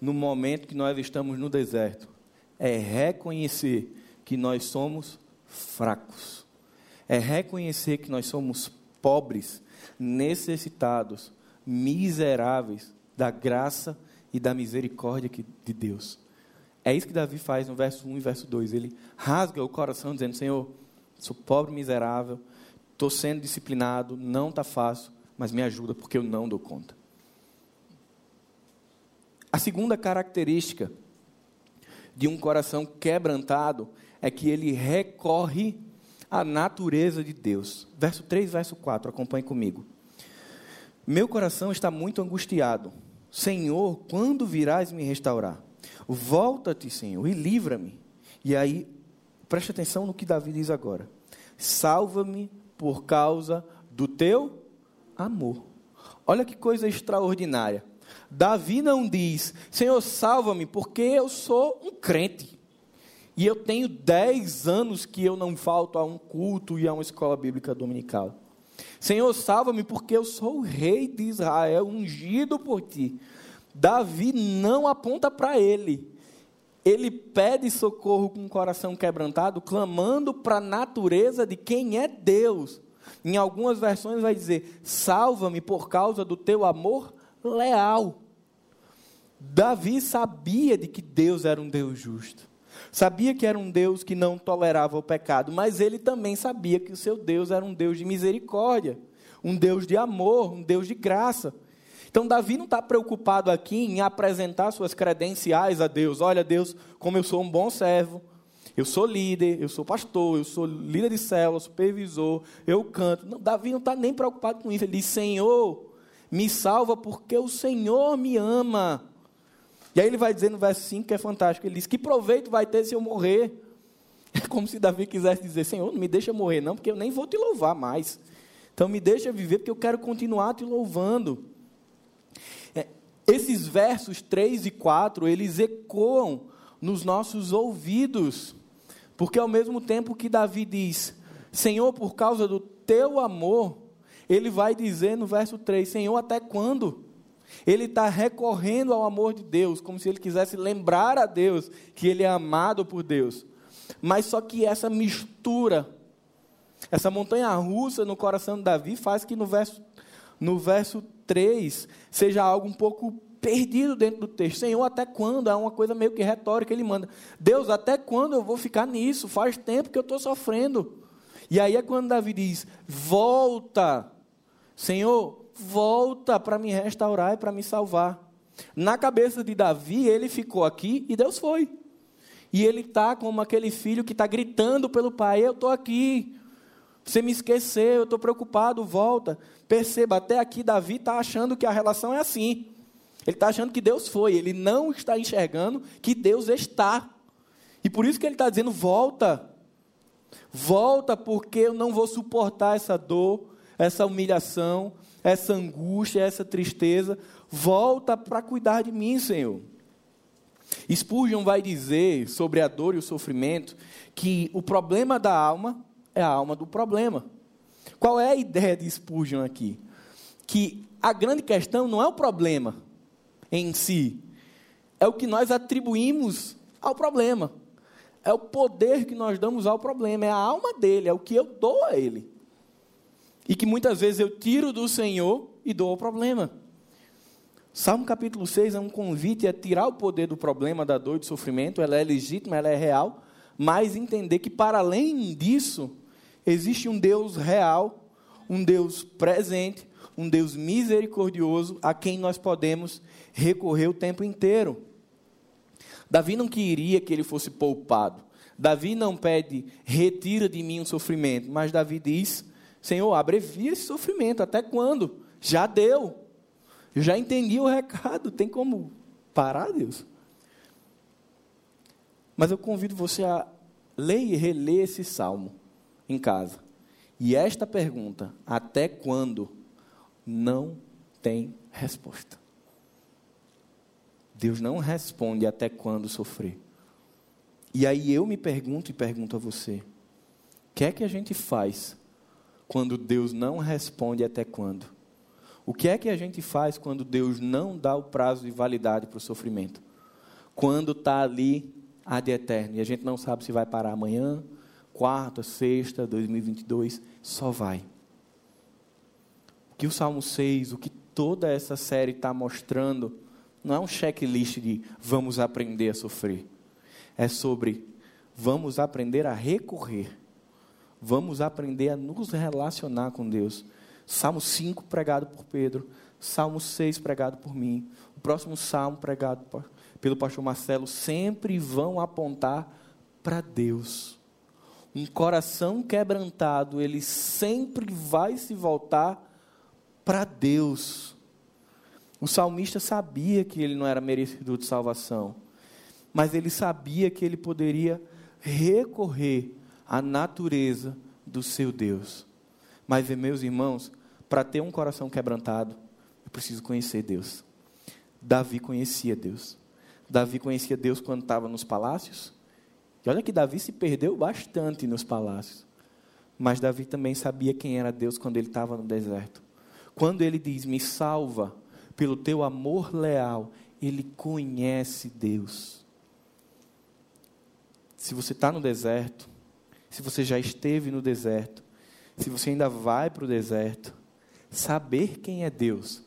no momento que nós estamos no deserto, é reconhecer que nós somos fracos, é reconhecer que nós somos pobres, necessitados, miseráveis da graça e da misericórdia de Deus. É isso que Davi faz no verso 1 e verso 2. Ele rasga o coração dizendo: Senhor, sou pobre, miserável, estou sendo disciplinado, não está fácil, mas me ajuda porque eu não dou conta. A segunda característica de um coração quebrantado é que ele recorre à natureza de Deus. Verso 3, verso 4, acompanhe comigo. Meu coração está muito angustiado. Senhor, quando virás me restaurar? Volta-te, Senhor, e livra-me. E aí, preste atenção no que Davi diz agora. Salva-me por causa do teu amor. Olha que coisa extraordinária. Davi não diz, Senhor, salva-me, porque eu sou um crente. E eu tenho dez anos que eu não falto a um culto e a uma escola bíblica dominical. Senhor, salva-me, porque eu sou o rei de Israel, ungido por ti. Davi não aponta para ele. Ele pede socorro com o coração quebrantado, clamando para a natureza de quem é Deus. Em algumas versões vai dizer: Salva-me por causa do teu amor leal. Davi sabia de que Deus era um Deus justo. Sabia que era um Deus que não tolerava o pecado, mas ele também sabia que o seu Deus era um Deus de misericórdia, um Deus de amor, um Deus de graça. Então, Davi não está preocupado aqui em apresentar suas credenciais a Deus. Olha, Deus, como eu sou um bom servo, eu sou líder, eu sou pastor, eu sou líder de célula, supervisor, eu canto. Não, Davi não está nem preocupado com isso. Ele diz: Senhor, me salva porque o Senhor me ama. E aí ele vai dizer no verso 5 que é fantástico: ele diz: Que proveito vai ter se eu morrer? É como se Davi quisesse dizer: Senhor, não me deixa morrer, não, porque eu nem vou te louvar mais. Então me deixa viver, porque eu quero continuar te louvando. É, esses versos 3 e 4, eles ecoam nos nossos ouvidos, porque ao mesmo tempo que Davi diz: Senhor, por causa do teu amor, ele vai dizer no verso 3: Senhor, até quando? Ele está recorrendo ao amor de Deus, como se ele quisesse lembrar a Deus que ele é amado por Deus. Mas só que essa mistura, essa montanha russa no coração de Davi faz que no verso, no verso 3 seja algo um pouco perdido dentro do texto. Senhor, até quando? É uma coisa meio que retórica. Ele manda: Deus, até quando eu vou ficar nisso? Faz tempo que eu estou sofrendo. E aí é quando Davi diz: Volta, Senhor, volta para me restaurar e para me salvar. Na cabeça de Davi, ele ficou aqui e Deus foi. E ele está como aquele filho que está gritando pelo pai: Eu estou aqui. Você me esqueceu, eu estou preocupado, volta. Perceba, até aqui Davi está achando que a relação é assim. Ele está achando que Deus foi, ele não está enxergando que Deus está. E por isso que ele está dizendo: volta. Volta, porque eu não vou suportar essa dor, essa humilhação, essa angústia, essa tristeza, volta para cuidar de mim, Senhor. Spurgeon vai dizer sobre a dor e o sofrimento que o problema da alma é a alma do problema. Qual é a ideia de Spurgeon aqui? Que a grande questão não é o problema em si, é o que nós atribuímos ao problema. É o poder que nós damos ao problema, é a alma dele, é o que eu dou a ele e que muitas vezes eu tiro do Senhor e dou ao problema. Salmo capítulo 6 é um convite a tirar o poder do problema, da dor e do sofrimento, ela é legítima, ela é real, mas entender que para além disso, existe um Deus real, um Deus presente, um Deus misericordioso a quem nós podemos recorrer o tempo inteiro. Davi não queria que ele fosse poupado. Davi não pede, retira de mim o sofrimento, mas Davi diz: Senhor, abrevia esse sofrimento. Até quando? Já deu. Eu já entendi o recado. Tem como parar, Deus? Mas eu convido você a ler e reler esse salmo em casa. E esta pergunta, até quando? Não tem resposta. Deus não responde até quando sofrer. E aí eu me pergunto e pergunto a você: o que é que a gente faz quando Deus não responde até quando? O que é que a gente faz quando Deus não dá o prazo de validade para o sofrimento? Quando está ali a de eterno e a gente não sabe se vai parar amanhã, quarta, sexta, 2022, só vai. O que o Salmo 6, o que toda essa série está mostrando, não é um checklist de vamos aprender a sofrer. É sobre vamos aprender a recorrer vamos aprender a nos relacionar com Deus. Salmo 5 pregado por Pedro, Salmo 6 pregado por mim, o próximo salmo pregado pelo pastor Marcelo sempre vão apontar para Deus. Um coração quebrantado, ele sempre vai se voltar para Deus. O salmista sabia que ele não era merecedor de salvação, mas ele sabia que ele poderia recorrer a natureza do seu Deus. Mas, meus irmãos, para ter um coração quebrantado, eu preciso conhecer Deus. Davi conhecia Deus. Davi conhecia Deus quando estava nos palácios. E olha que Davi se perdeu bastante nos palácios. Mas Davi também sabia quem era Deus quando ele estava no deserto. Quando ele diz: Me salva pelo teu amor leal, ele conhece Deus. Se você está no deserto, se você já esteve no deserto, se você ainda vai para o deserto, saber quem é Deus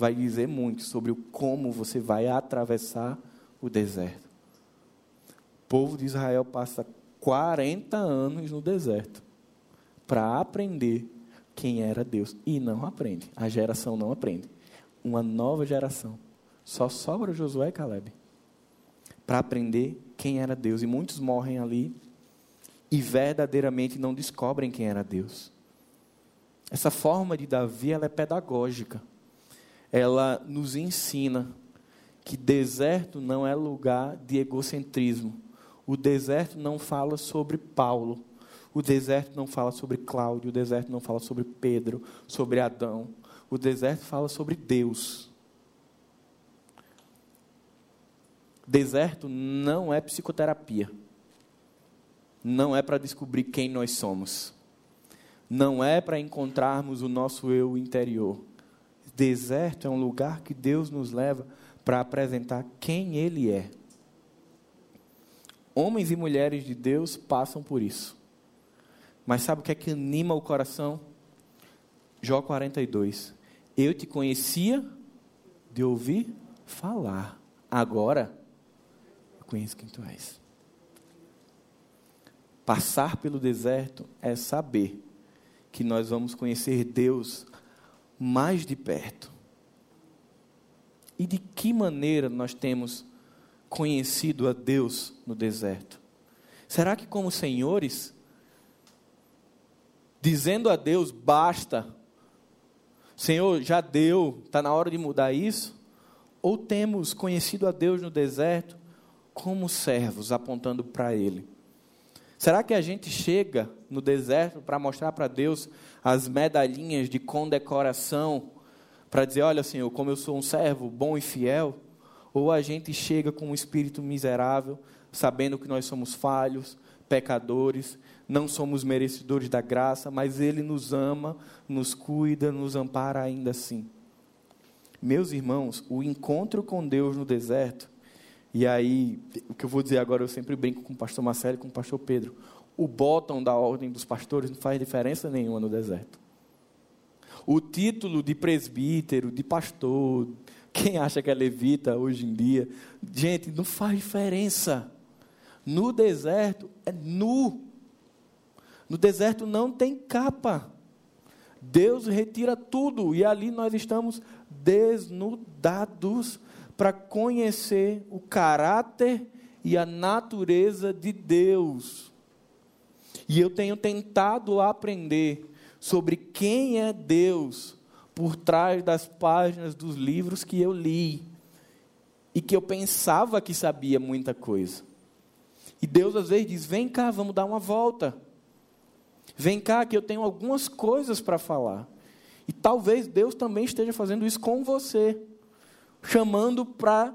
vai dizer muito sobre o como você vai atravessar o deserto. O povo de Israel passa 40 anos no deserto para aprender quem era Deus. E não aprende. A geração não aprende. Uma nova geração. Só sobra Josué e Caleb para aprender quem era Deus. E muitos morrem ali e verdadeiramente não descobrem quem era Deus. Essa forma de Davi ela é pedagógica. Ela nos ensina que deserto não é lugar de egocentrismo. O deserto não fala sobre Paulo. O deserto não fala sobre Cláudio. O deserto não fala sobre Pedro, sobre Adão. O deserto fala sobre Deus. Deserto não é psicoterapia. Não é para descobrir quem nós somos. Não é para encontrarmos o nosso eu interior. Deserto é um lugar que Deus nos leva para apresentar quem Ele é. Homens e mulheres de Deus passam por isso. Mas sabe o que é que anima o coração? Jó 42. Eu te conhecia de ouvir falar. Agora eu conheço quem tu és. Passar pelo deserto é saber que nós vamos conhecer Deus mais de perto. E de que maneira nós temos conhecido a Deus no deserto? Será que, como senhores, dizendo a Deus, basta, Senhor, já deu, está na hora de mudar isso? Ou temos conhecido a Deus no deserto como servos, apontando para Ele? Será que a gente chega no deserto para mostrar para Deus as medalhinhas de condecoração, para dizer: olha, Senhor, como eu sou um servo bom e fiel? Ou a gente chega com um espírito miserável, sabendo que nós somos falhos, pecadores, não somos merecedores da graça, mas Ele nos ama, nos cuida, nos ampara ainda assim. Meus irmãos, o encontro com Deus no deserto, e aí, o que eu vou dizer agora, eu sempre brinco com o pastor Marcelo e com o pastor Pedro. O bottom da ordem dos pastores não faz diferença nenhuma no deserto. O título de presbítero, de pastor, quem acha que é levita hoje em dia, gente, não faz diferença. No deserto é nu. No deserto não tem capa. Deus retira tudo e ali nós estamos desnudados para conhecer o caráter e a natureza de Deus. E eu tenho tentado aprender sobre quem é Deus por trás das páginas dos livros que eu li e que eu pensava que sabia muita coisa. E Deus às vezes diz: vem cá, vamos dar uma volta. Vem cá, que eu tenho algumas coisas para falar. E talvez Deus também esteja fazendo isso com você, chamando para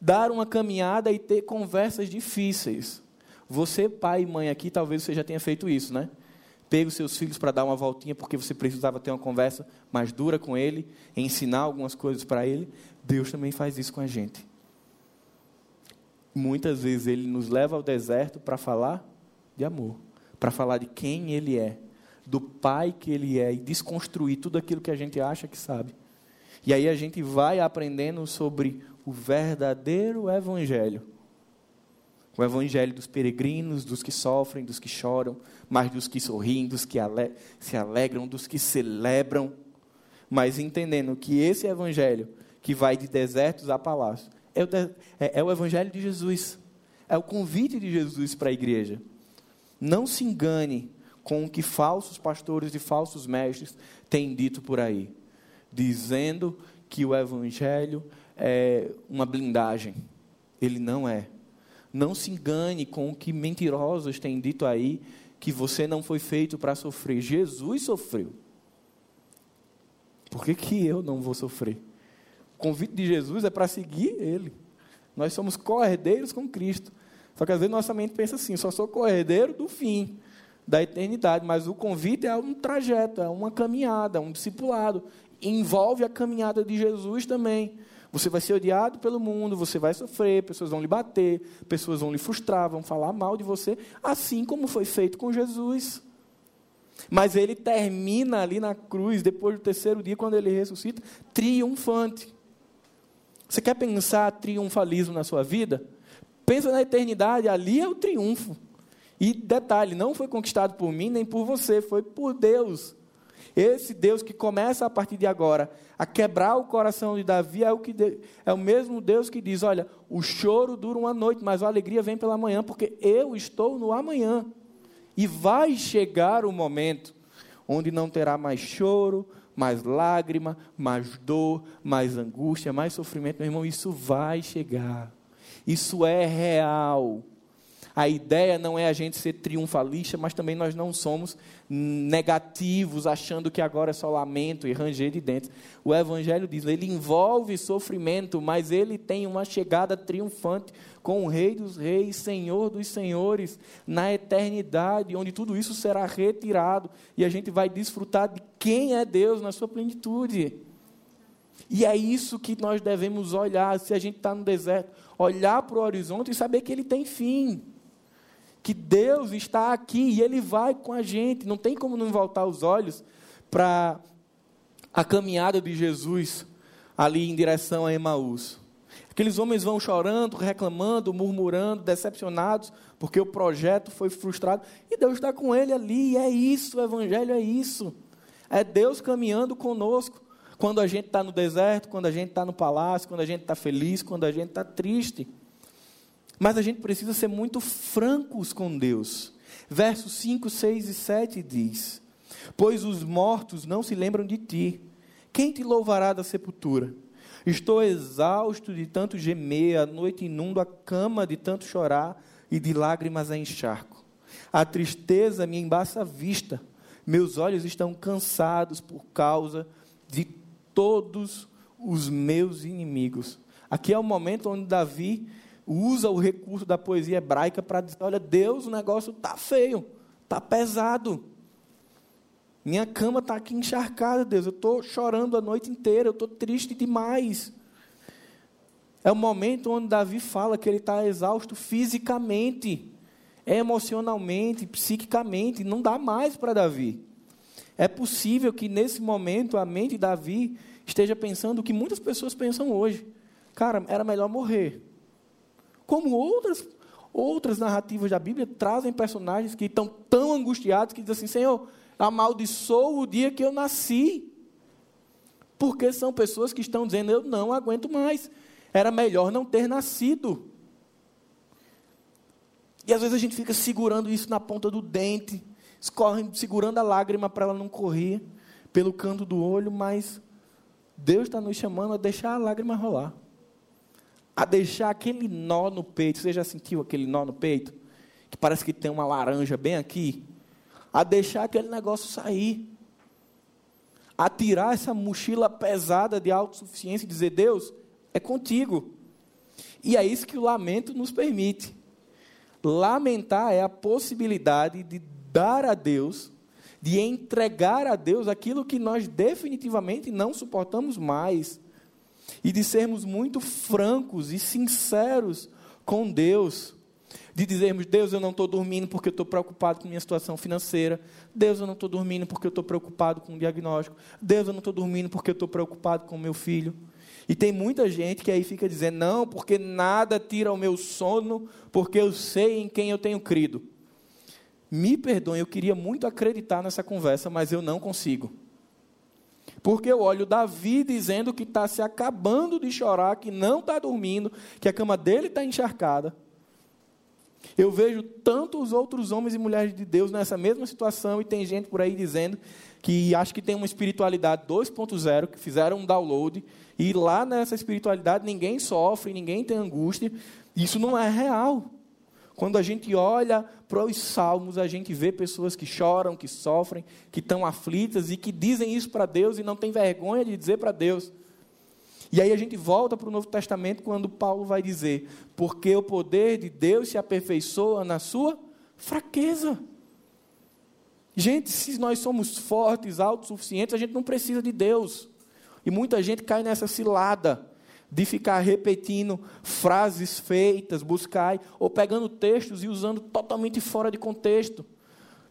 dar uma caminhada e ter conversas difíceis. Você, pai e mãe aqui, talvez você já tenha feito isso, né? Pega os seus filhos para dar uma voltinha porque você precisava ter uma conversa mais dura com ele, ensinar algumas coisas para ele. Deus também faz isso com a gente muitas vezes ele nos leva ao deserto para falar de amor, para falar de quem ele é, do pai que ele é e desconstruir tudo aquilo que a gente acha que sabe. E aí a gente vai aprendendo sobre o verdadeiro evangelho. O evangelho dos peregrinos, dos que sofrem, dos que choram, mas dos que sorriem, dos que ale se alegram, dos que celebram. Mas entendendo que esse evangelho, que vai de desertos a palácios, é é, é o Evangelho de Jesus. É o convite de Jesus para a igreja. Não se engane com o que falsos pastores e falsos mestres têm dito por aí, dizendo que o Evangelho é uma blindagem. Ele não é. Não se engane com o que mentirosos têm dito aí, que você não foi feito para sofrer. Jesus sofreu. Por que, que eu não vou sofrer? O convite de Jesus é para seguir Ele. Nós somos co-herdeiros com Cristo. Só que às vezes nossa mente pensa assim: só sou co-herdeiro do fim, da eternidade. Mas o convite é um trajeto, é uma caminhada, um discipulado. Envolve a caminhada de Jesus também. Você vai ser odiado pelo mundo, você vai sofrer, pessoas vão lhe bater, pessoas vão lhe frustrar, vão falar mal de você, assim como foi feito com Jesus. Mas ele termina ali na cruz, depois do terceiro dia, quando ele ressuscita, triunfante. Você quer pensar triunfalismo na sua vida? Pensa na eternidade, ali é o triunfo. E detalhe, não foi conquistado por mim nem por você, foi por Deus. Esse Deus que começa a partir de agora a quebrar o coração de Davi é o, que de, é o mesmo Deus que diz: Olha, o choro dura uma noite, mas a alegria vem pela manhã, porque eu estou no amanhã. E vai chegar o momento onde não terá mais choro, mais lágrima, mais dor, mais angústia, mais sofrimento. Meu irmão, isso vai chegar. Isso é real. A ideia não é a gente ser triunfalista, mas também nós não somos negativos, achando que agora é só lamento e ranger de dentes. O Evangelho diz, ele envolve sofrimento, mas ele tem uma chegada triunfante com o Rei dos Reis, Senhor dos Senhores, na eternidade, onde tudo isso será retirado e a gente vai desfrutar de quem é Deus na sua plenitude. E é isso que nós devemos olhar, se a gente está no deserto, olhar para o horizonte e saber que ele tem fim que Deus está aqui e Ele vai com a gente. Não tem como não voltar os olhos para a caminhada de Jesus ali em direção a Emaús. Aqueles homens vão chorando, reclamando, murmurando, decepcionados, porque o projeto foi frustrado. E Deus está com ele ali, é isso, o Evangelho é isso. É Deus caminhando conosco. Quando a gente está no deserto, quando a gente está no palácio, quando a gente está feliz, quando a gente está triste. Mas a gente precisa ser muito francos com Deus. Versos 5, 6 e 7 diz: Pois os mortos não se lembram de ti. Quem te louvará da sepultura? Estou exausto de tanto gemer, a noite inundo a cama de tanto chorar e de lágrimas a encharco. A tristeza me embaça a vista, meus olhos estão cansados por causa de todos os meus inimigos. Aqui é o momento onde Davi usa o recurso da poesia hebraica para dizer: olha, Deus, o negócio está feio, está pesado. Minha cama está aqui encharcada, Deus. Eu estou chorando a noite inteira, eu estou triste demais. É o momento onde Davi fala que ele está exausto fisicamente, emocionalmente, psiquicamente. Não dá mais para Davi. É possível que nesse momento a mente de Davi esteja pensando o que muitas pessoas pensam hoje. Cara, era melhor morrer. Como outras, outras narrativas da Bíblia trazem personagens que estão tão angustiados que dizem assim: Senhor, amaldiçoa o dia que eu nasci. Porque são pessoas que estão dizendo: Eu não aguento mais. Era melhor não ter nascido. E às vezes a gente fica segurando isso na ponta do dente, escorre, segurando a lágrima para ela não correr pelo canto do olho, mas Deus está nos chamando a deixar a lágrima rolar a deixar aquele nó no peito. Você já sentiu aquele nó no peito? Que parece que tem uma laranja bem aqui. A deixar aquele negócio sair. A tirar essa mochila pesada de autossuficiência e dizer: Deus, é contigo. E é isso que o lamento nos permite. Lamentar é a possibilidade de dar a Deus, de entregar a Deus aquilo que nós definitivamente não suportamos mais e de sermos muito francos e sinceros com Deus. De dizermos, Deus, eu não estou dormindo porque estou preocupado com minha situação financeira. Deus, eu não estou dormindo porque estou preocupado com o diagnóstico. Deus, eu não estou dormindo porque estou preocupado com o meu filho. E tem muita gente que aí fica dizendo, não, porque nada tira o meu sono, porque eu sei em quem eu tenho crido. Me perdoem, eu queria muito acreditar nessa conversa, mas eu não consigo. Porque eu olho Davi dizendo que está se acabando de chorar, que não está dormindo, que a cama dele está encharcada. Eu vejo tantos outros homens e mulheres de Deus nessa mesma situação e tem gente por aí dizendo que acha que tem uma espiritualidade 2.0, que fizeram um download e lá nessa espiritualidade ninguém sofre, ninguém tem angústia. Isso não é real. Quando a gente olha para os salmos, a gente vê pessoas que choram, que sofrem, que estão aflitas e que dizem isso para Deus e não tem vergonha de dizer para Deus. E aí a gente volta para o Novo Testamento quando Paulo vai dizer: porque o poder de Deus se aperfeiçoa na sua fraqueza. Gente, se nós somos fortes, autossuficientes, a gente não precisa de Deus. E muita gente cai nessa cilada de ficar repetindo frases feitas, buscar, ou pegando textos e usando totalmente fora de contexto,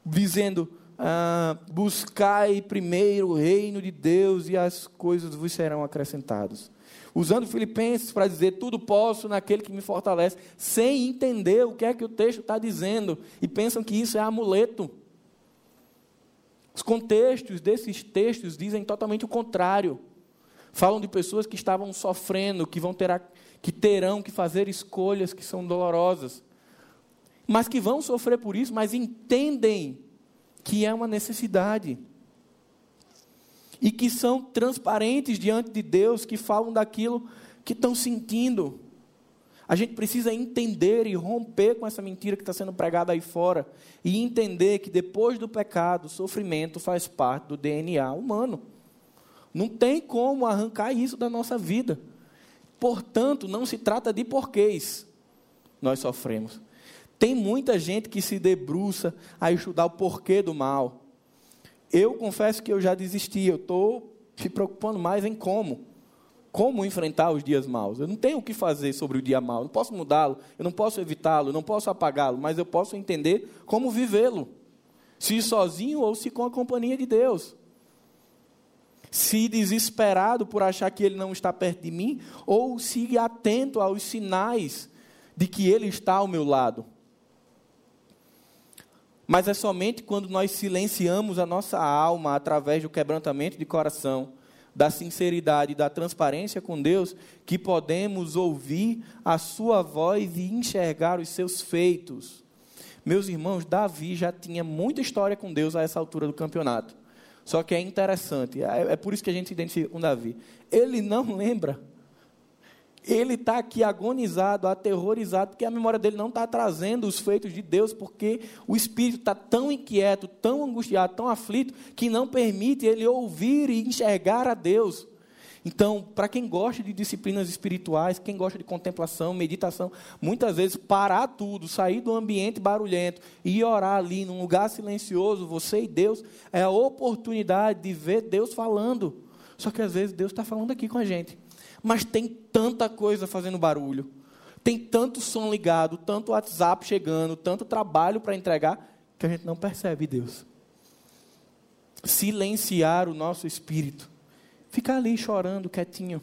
dizendo: ah, buscai primeiro o reino de Deus e as coisas vos serão acrescentadas. Usando Filipenses para dizer tudo posso naquele que me fortalece, sem entender o que é que o texto está dizendo, e pensam que isso é amuleto. Os contextos desses textos dizem totalmente o contrário. Falam de pessoas que estavam sofrendo, que vão ter a, que terão que fazer escolhas que são dolorosas, mas que vão sofrer por isso, mas entendem que é uma necessidade. E que são transparentes diante de Deus, que falam daquilo que estão sentindo. A gente precisa entender e romper com essa mentira que está sendo pregada aí fora. E entender que depois do pecado, o sofrimento faz parte do DNA humano. Não tem como arrancar isso da nossa vida. Portanto, não se trata de porquês nós sofremos. Tem muita gente que se debruça a estudar o porquê do mal. Eu confesso que eu já desisti, eu estou me preocupando mais em como. Como enfrentar os dias maus. Eu não tenho o que fazer sobre o dia mau, eu não posso mudá-lo, eu não posso evitá-lo, eu não posso apagá-lo, mas eu posso entender como vivê-lo. Se sozinho ou se com a companhia de Deus. Se desesperado por achar que Ele não está perto de mim, ou se atento aos sinais de que Ele está ao meu lado. Mas é somente quando nós silenciamos a nossa alma através do quebrantamento de coração, da sinceridade e da transparência com Deus, que podemos ouvir a Sua voz e enxergar os seus feitos. Meus irmãos, Davi já tinha muita história com Deus a essa altura do campeonato. Só que é interessante, é, é por isso que a gente identifica com Davi. Ele não lembra ele está aqui agonizado, aterrorizado, porque a memória dele não está trazendo os feitos de Deus, porque o espírito está tão inquieto, tão angustiado, tão aflito, que não permite ele ouvir e enxergar a Deus. Então, para quem gosta de disciplinas espirituais, quem gosta de contemplação, meditação, muitas vezes parar tudo, sair do ambiente barulhento e orar ali num lugar silencioso, você e Deus, é a oportunidade de ver Deus falando. Só que às vezes Deus está falando aqui com a gente mas tem tanta coisa fazendo barulho, tem tanto som ligado, tanto WhatsApp chegando, tanto trabalho para entregar, que a gente não percebe Deus. Silenciar o nosso espírito, ficar ali chorando, quietinho,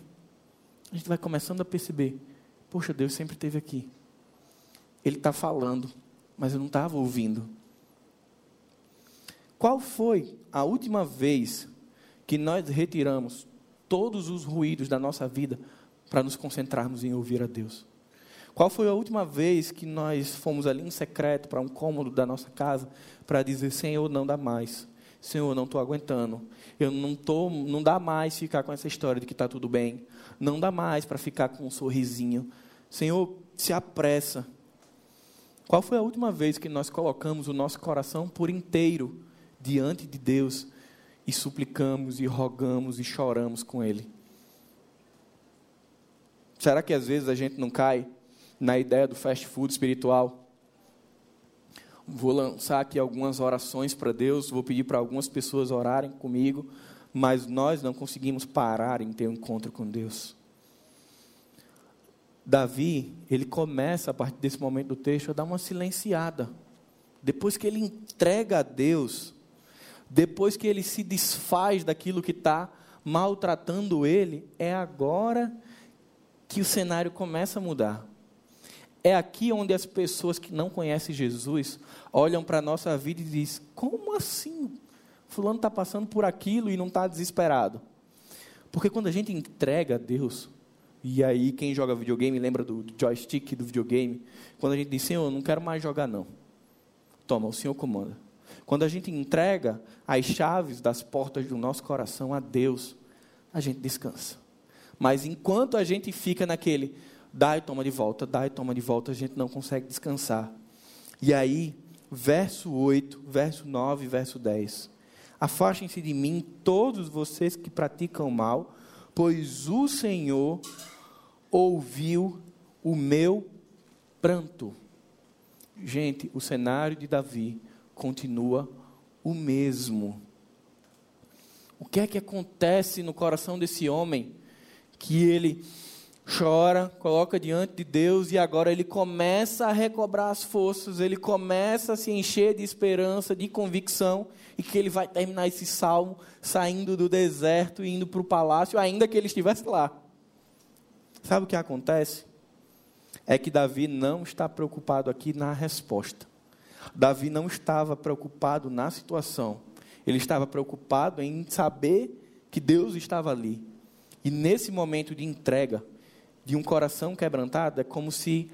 a gente vai começando a perceber: poxa, Deus sempre esteve aqui, Ele está falando, mas eu não estava ouvindo. Qual foi a última vez que nós retiramos todos os ruídos da nossa vida para nos concentrarmos em ouvir a Deus. Qual foi a última vez que nós fomos ali em secreto para um cômodo da nossa casa para dizer: Senhor, não dá mais. Senhor, não estou aguentando. Eu não tô, não dá mais ficar com essa história de que está tudo bem. Não dá mais para ficar com um sorrisinho. Senhor, se apressa. Qual foi a última vez que nós colocamos o nosso coração por inteiro diante de Deus e suplicamos e rogamos e choramos com Ele. Será que às vezes a gente não cai na ideia do fast food espiritual? Vou lançar aqui algumas orações para Deus, vou pedir para algumas pessoas orarem comigo, mas nós não conseguimos parar em ter um encontro com Deus. Davi, ele começa a partir desse momento do texto a dar uma silenciada. Depois que ele entrega a Deus depois que ele se desfaz daquilo que está maltratando ele, é agora que o cenário começa a mudar. É aqui onde as pessoas que não conhecem Jesus olham para a nossa vida e dizem: como assim? Fulano está passando por aquilo e não está desesperado. Porque quando a gente entrega a Deus, e aí quem joga videogame lembra do joystick do videogame, quando a gente diz: Senhor, eu não quero mais jogar não. Toma, o Senhor comanda. Quando a gente entrega as chaves das portas do nosso coração a Deus, a gente descansa. Mas enquanto a gente fica naquele dá e toma de volta, dá e toma de volta, a gente não consegue descansar. E aí, verso 8, verso 9, verso 10. Afastem-se de mim todos vocês que praticam mal, pois o Senhor ouviu o meu pranto. Gente, o cenário de Davi continua o mesmo. O que é que acontece no coração desse homem que ele chora, coloca diante de Deus e agora ele começa a recobrar as forças, ele começa a se encher de esperança, de convicção e que ele vai terminar esse salmo saindo do deserto e indo para o palácio, ainda que ele estivesse lá. Sabe o que acontece? É que Davi não está preocupado aqui na resposta. Davi não estava preocupado na situação. Ele estava preocupado em saber que Deus estava ali. E nesse momento de entrega, de um coração quebrantado, é como se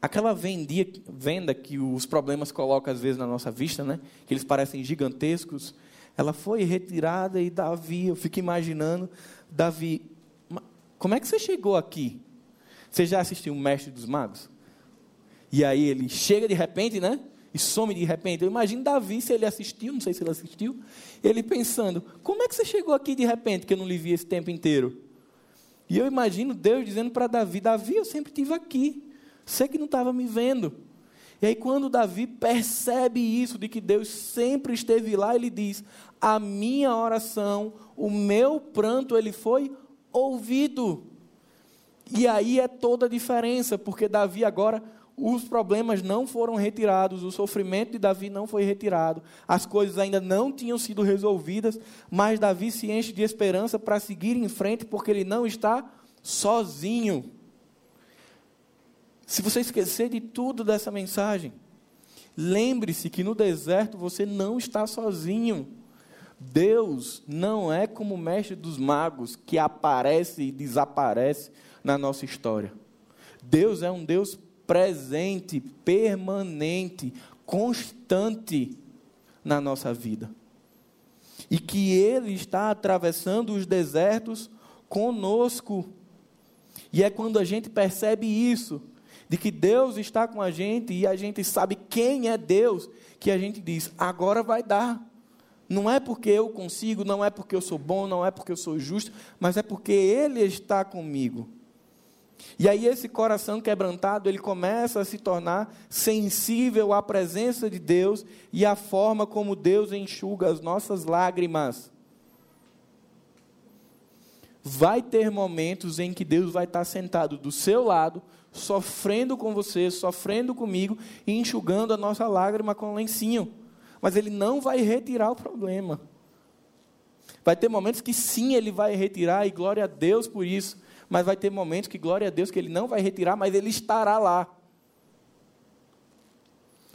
aquela vendia, venda que os problemas colocam às vezes na nossa vista, né? que eles parecem gigantescos, ela foi retirada e Davi, eu fico imaginando, Davi, como é que você chegou aqui? Você já assistiu o Mestre dos Magos? E aí ele chega de repente, né? E some de repente. Eu imagino Davi, se ele assistiu, não sei se ele assistiu, ele pensando: como é que você chegou aqui de repente, que eu não lhe vi esse tempo inteiro? E eu imagino Deus dizendo para Davi: Davi, eu sempre estive aqui. Você que não estava me vendo. E aí, quando Davi percebe isso, de que Deus sempre esteve lá, ele diz: A minha oração, o meu pranto, ele foi ouvido. E aí é toda a diferença, porque Davi agora, os problemas não foram retirados, o sofrimento de Davi não foi retirado, as coisas ainda não tinham sido resolvidas, mas Davi se enche de esperança para seguir em frente, porque ele não está sozinho. Se você esquecer de tudo dessa mensagem, lembre-se que no deserto você não está sozinho. Deus não é como o mestre dos magos que aparece e desaparece na nossa história. Deus é um Deus presente, permanente, constante na nossa vida. E que Ele está atravessando os desertos conosco. E é quando a gente percebe isso, de que Deus está com a gente e a gente sabe quem é Deus, que a gente diz: agora vai dar. Não é porque eu consigo, não é porque eu sou bom, não é porque eu sou justo, mas é porque Ele está comigo. E aí esse coração quebrantado, ele começa a se tornar sensível à presença de Deus e à forma como Deus enxuga as nossas lágrimas. Vai ter momentos em que Deus vai estar sentado do seu lado, sofrendo com você, sofrendo comigo e enxugando a nossa lágrima com lencinho mas ele não vai retirar o problema. Vai ter momentos que sim, ele vai retirar, e glória a Deus por isso. Mas vai ter momentos que, glória a Deus, que ele não vai retirar, mas ele estará lá.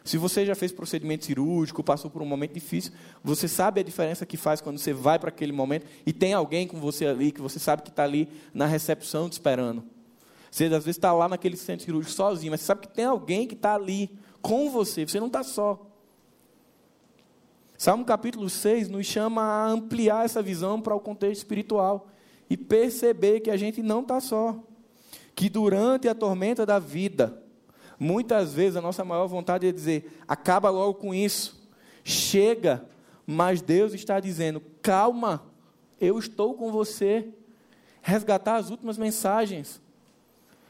Se você já fez procedimento cirúrgico, passou por um momento difícil, você sabe a diferença que faz quando você vai para aquele momento e tem alguém com você ali, que você sabe que está ali na recepção te esperando. Você às vezes está lá naquele centro cirúrgico sozinho, mas você sabe que tem alguém que está ali com você, você não está só. Salmo capítulo 6 nos chama a ampliar essa visão para o contexto espiritual e perceber que a gente não está só. Que durante a tormenta da vida, muitas vezes a nossa maior vontade é dizer: acaba logo com isso, chega, mas Deus está dizendo: calma, eu estou com você. Resgatar as últimas mensagens.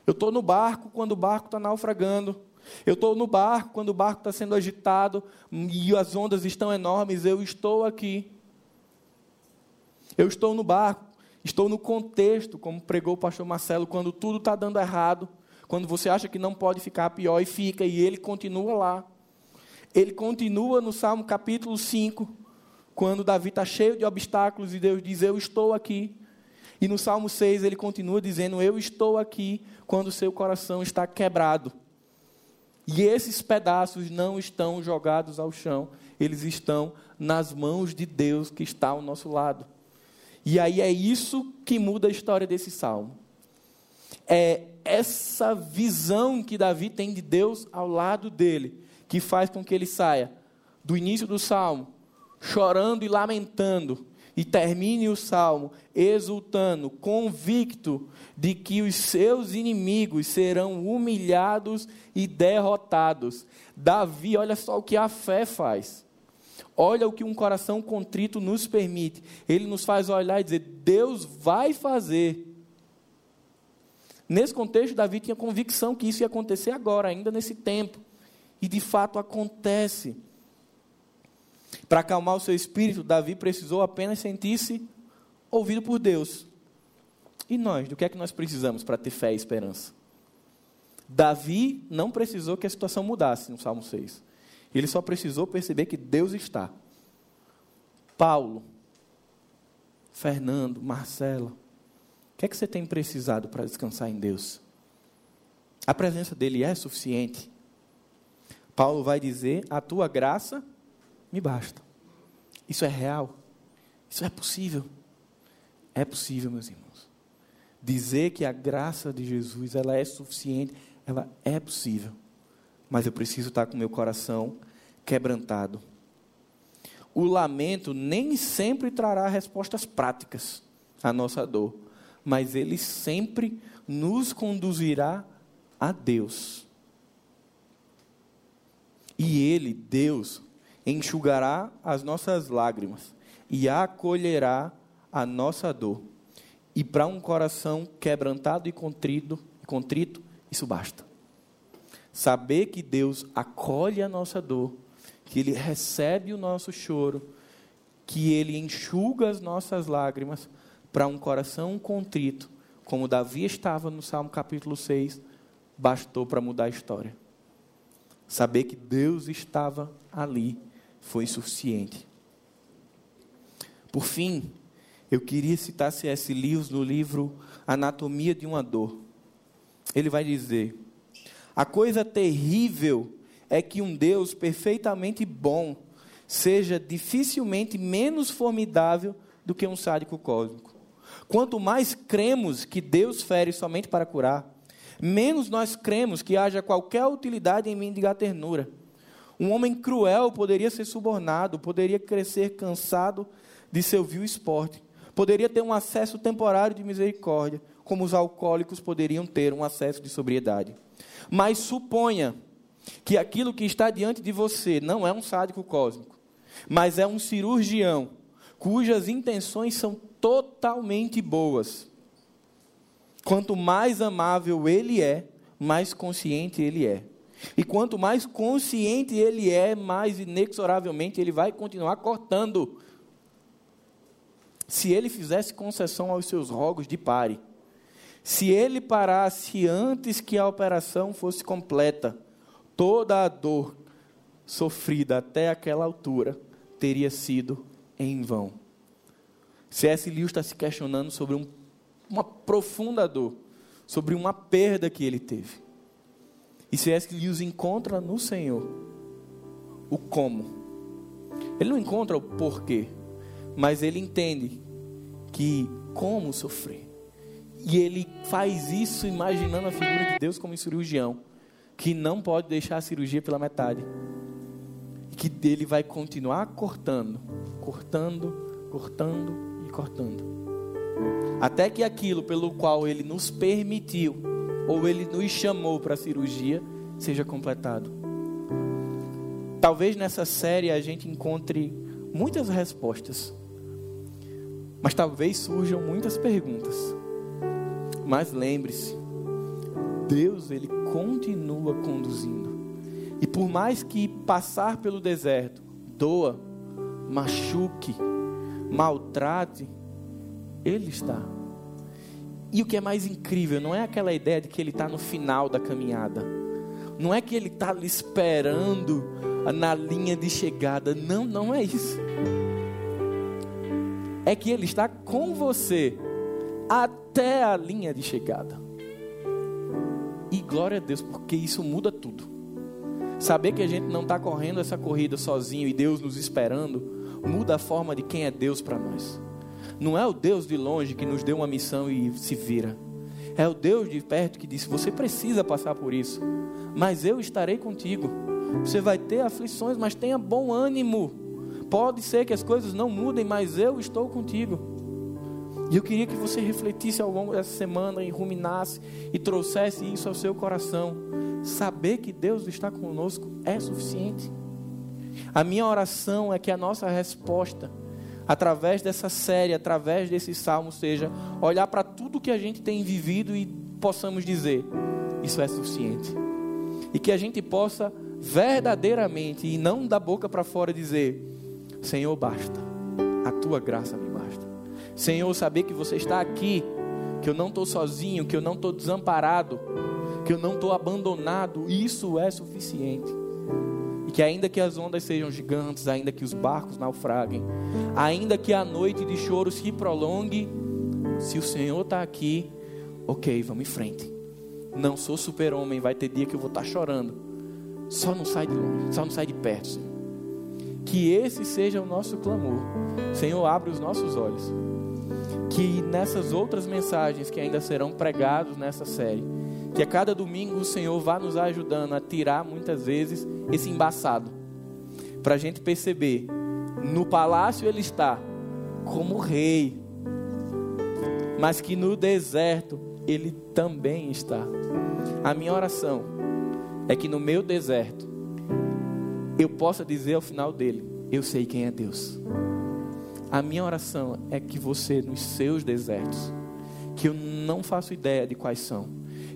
Eu estou no barco quando o barco está naufragando. Eu estou no barco, quando o barco está sendo agitado e as ondas estão enormes, eu estou aqui. Eu estou no barco, estou no contexto, como pregou o pastor Marcelo, quando tudo está dando errado, quando você acha que não pode ficar pior e fica, e ele continua lá. Ele continua no Salmo capítulo 5, quando Davi está cheio de obstáculos e Deus diz: Eu estou aqui. E no Salmo 6 ele continua dizendo: Eu estou aqui, quando seu coração está quebrado. E esses pedaços não estão jogados ao chão, eles estão nas mãos de Deus que está ao nosso lado. E aí é isso que muda a história desse salmo. É essa visão que Davi tem de Deus ao lado dele, que faz com que ele saia do início do salmo, chorando e lamentando, e termine o salmo exultando, convicto de que os seus inimigos serão humilhados e derrotados. Davi, olha só o que a fé faz. Olha o que um coração contrito nos permite. Ele nos faz olhar e dizer: Deus vai fazer. Nesse contexto, Davi tinha convicção que isso ia acontecer agora, ainda nesse tempo. E de fato acontece. Para acalmar o seu espírito, Davi precisou apenas sentir-se ouvido por Deus. E nós, do que é que nós precisamos para ter fé e esperança? Davi não precisou que a situação mudasse no Salmo 6. Ele só precisou perceber que Deus está. Paulo, Fernando, Marcela, o que é que você tem precisado para descansar em Deus? A presença dele é suficiente. Paulo vai dizer: A tua graça me basta. Isso é real. Isso é possível. É possível, meus irmãos. Dizer que a graça de Jesus ela é suficiente ela é possível, mas eu preciso estar com meu coração quebrantado. O lamento nem sempre trará respostas práticas à nossa dor, mas ele sempre nos conduzirá a Deus. E ele, Deus, enxugará as nossas lágrimas e acolherá a nossa dor. E para um coração quebrantado e contrito, contrito, isso basta. Saber que Deus acolhe a nossa dor, que Ele recebe o nosso choro, que Ele enxuga as nossas lágrimas para um coração contrito, como Davi estava no Salmo capítulo 6, bastou para mudar a história. Saber que Deus estava ali foi suficiente. Por fim, eu queria citar C.S. Lewis no livro Anatomia de uma Dor ele vai dizer: a coisa terrível é que um Deus perfeitamente bom seja dificilmente menos formidável do que um sádico cósmico. Quanto mais cremos que Deus fere somente para curar, menos nós cremos que haja qualquer utilidade em mendigar ternura. Um homem cruel poderia ser subornado, poderia crescer cansado de seu vil esporte, poderia ter um acesso temporário de misericórdia, como os alcoólicos poderiam ter um acesso de sobriedade. Mas suponha que aquilo que está diante de você não é um sádico cósmico, mas é um cirurgião cujas intenções são totalmente boas. Quanto mais amável ele é, mais consciente ele é. E quanto mais consciente ele é, mais inexoravelmente ele vai continuar cortando. Se ele fizesse concessão aos seus rogos de pare, se ele parasse antes que a operação fosse completa, toda a dor sofrida até aquela altura teria sido em vão. C.S. Lewis está se questionando sobre um, uma profunda dor, sobre uma perda que ele teve. E C.S. Lewis encontra no Senhor o como. Ele não encontra o porquê, mas ele entende que como sofrer. E ele faz isso imaginando a figura de Deus como um cirurgião, que não pode deixar a cirurgia pela metade. E que ele vai continuar cortando, cortando, cortando e cortando. Até que aquilo pelo qual ele nos permitiu, ou ele nos chamou para a cirurgia, seja completado. Talvez nessa série a gente encontre muitas respostas, mas talvez surjam muitas perguntas. Mas lembre-se, Deus ele continua conduzindo. E por mais que passar pelo deserto doa, machuque, maltrate, ele está. E o que é mais incrível, não é aquela ideia de que ele está no final da caminhada. Não é que ele está ali esperando na linha de chegada. Não, não é isso. É que ele está com você até a linha de chegada. E glória a Deus, porque isso muda tudo. Saber que a gente não está correndo essa corrida sozinho e Deus nos esperando, muda a forma de quem é Deus para nós. Não é o Deus de longe que nos deu uma missão e se vira. É o Deus de perto que disse: Você precisa passar por isso, mas eu estarei contigo. Você vai ter aflições, mas tenha bom ânimo. Pode ser que as coisas não mudem, mas eu estou contigo. E eu queria que você refletisse ao longo dessa semana e ruminasse e trouxesse isso ao seu coração. Saber que Deus está conosco é suficiente. A minha oração é que a nossa resposta, através dessa série, através desse salmo, seja olhar para tudo que a gente tem vivido e possamos dizer: Isso é suficiente. E que a gente possa verdadeiramente e não da boca para fora dizer: Senhor, basta, a tua graça me Senhor, saber que você está aqui que eu não estou sozinho, que eu não estou desamparado, que eu não estou abandonado, isso é suficiente. E que ainda que as ondas sejam gigantes, ainda que os barcos naufraguem, ainda que a noite de choro se prolongue, se o Senhor está aqui, ok, vamos em frente. Não sou super-homem, vai ter dia que eu vou estar tá chorando. Só não sai de longe, só não sai de perto, Senhor. Que esse seja o nosso clamor. Senhor, abre os nossos olhos. Que nessas outras mensagens que ainda serão pregados nessa série, que a cada domingo o Senhor vá nos ajudando a tirar muitas vezes esse embaçado, para a gente perceber: no palácio ele está como rei, mas que no deserto ele também está. A minha oração é que no meu deserto eu possa dizer ao final dele: Eu sei quem é Deus. A minha oração é que você, nos seus desertos, que eu não faço ideia de quais são,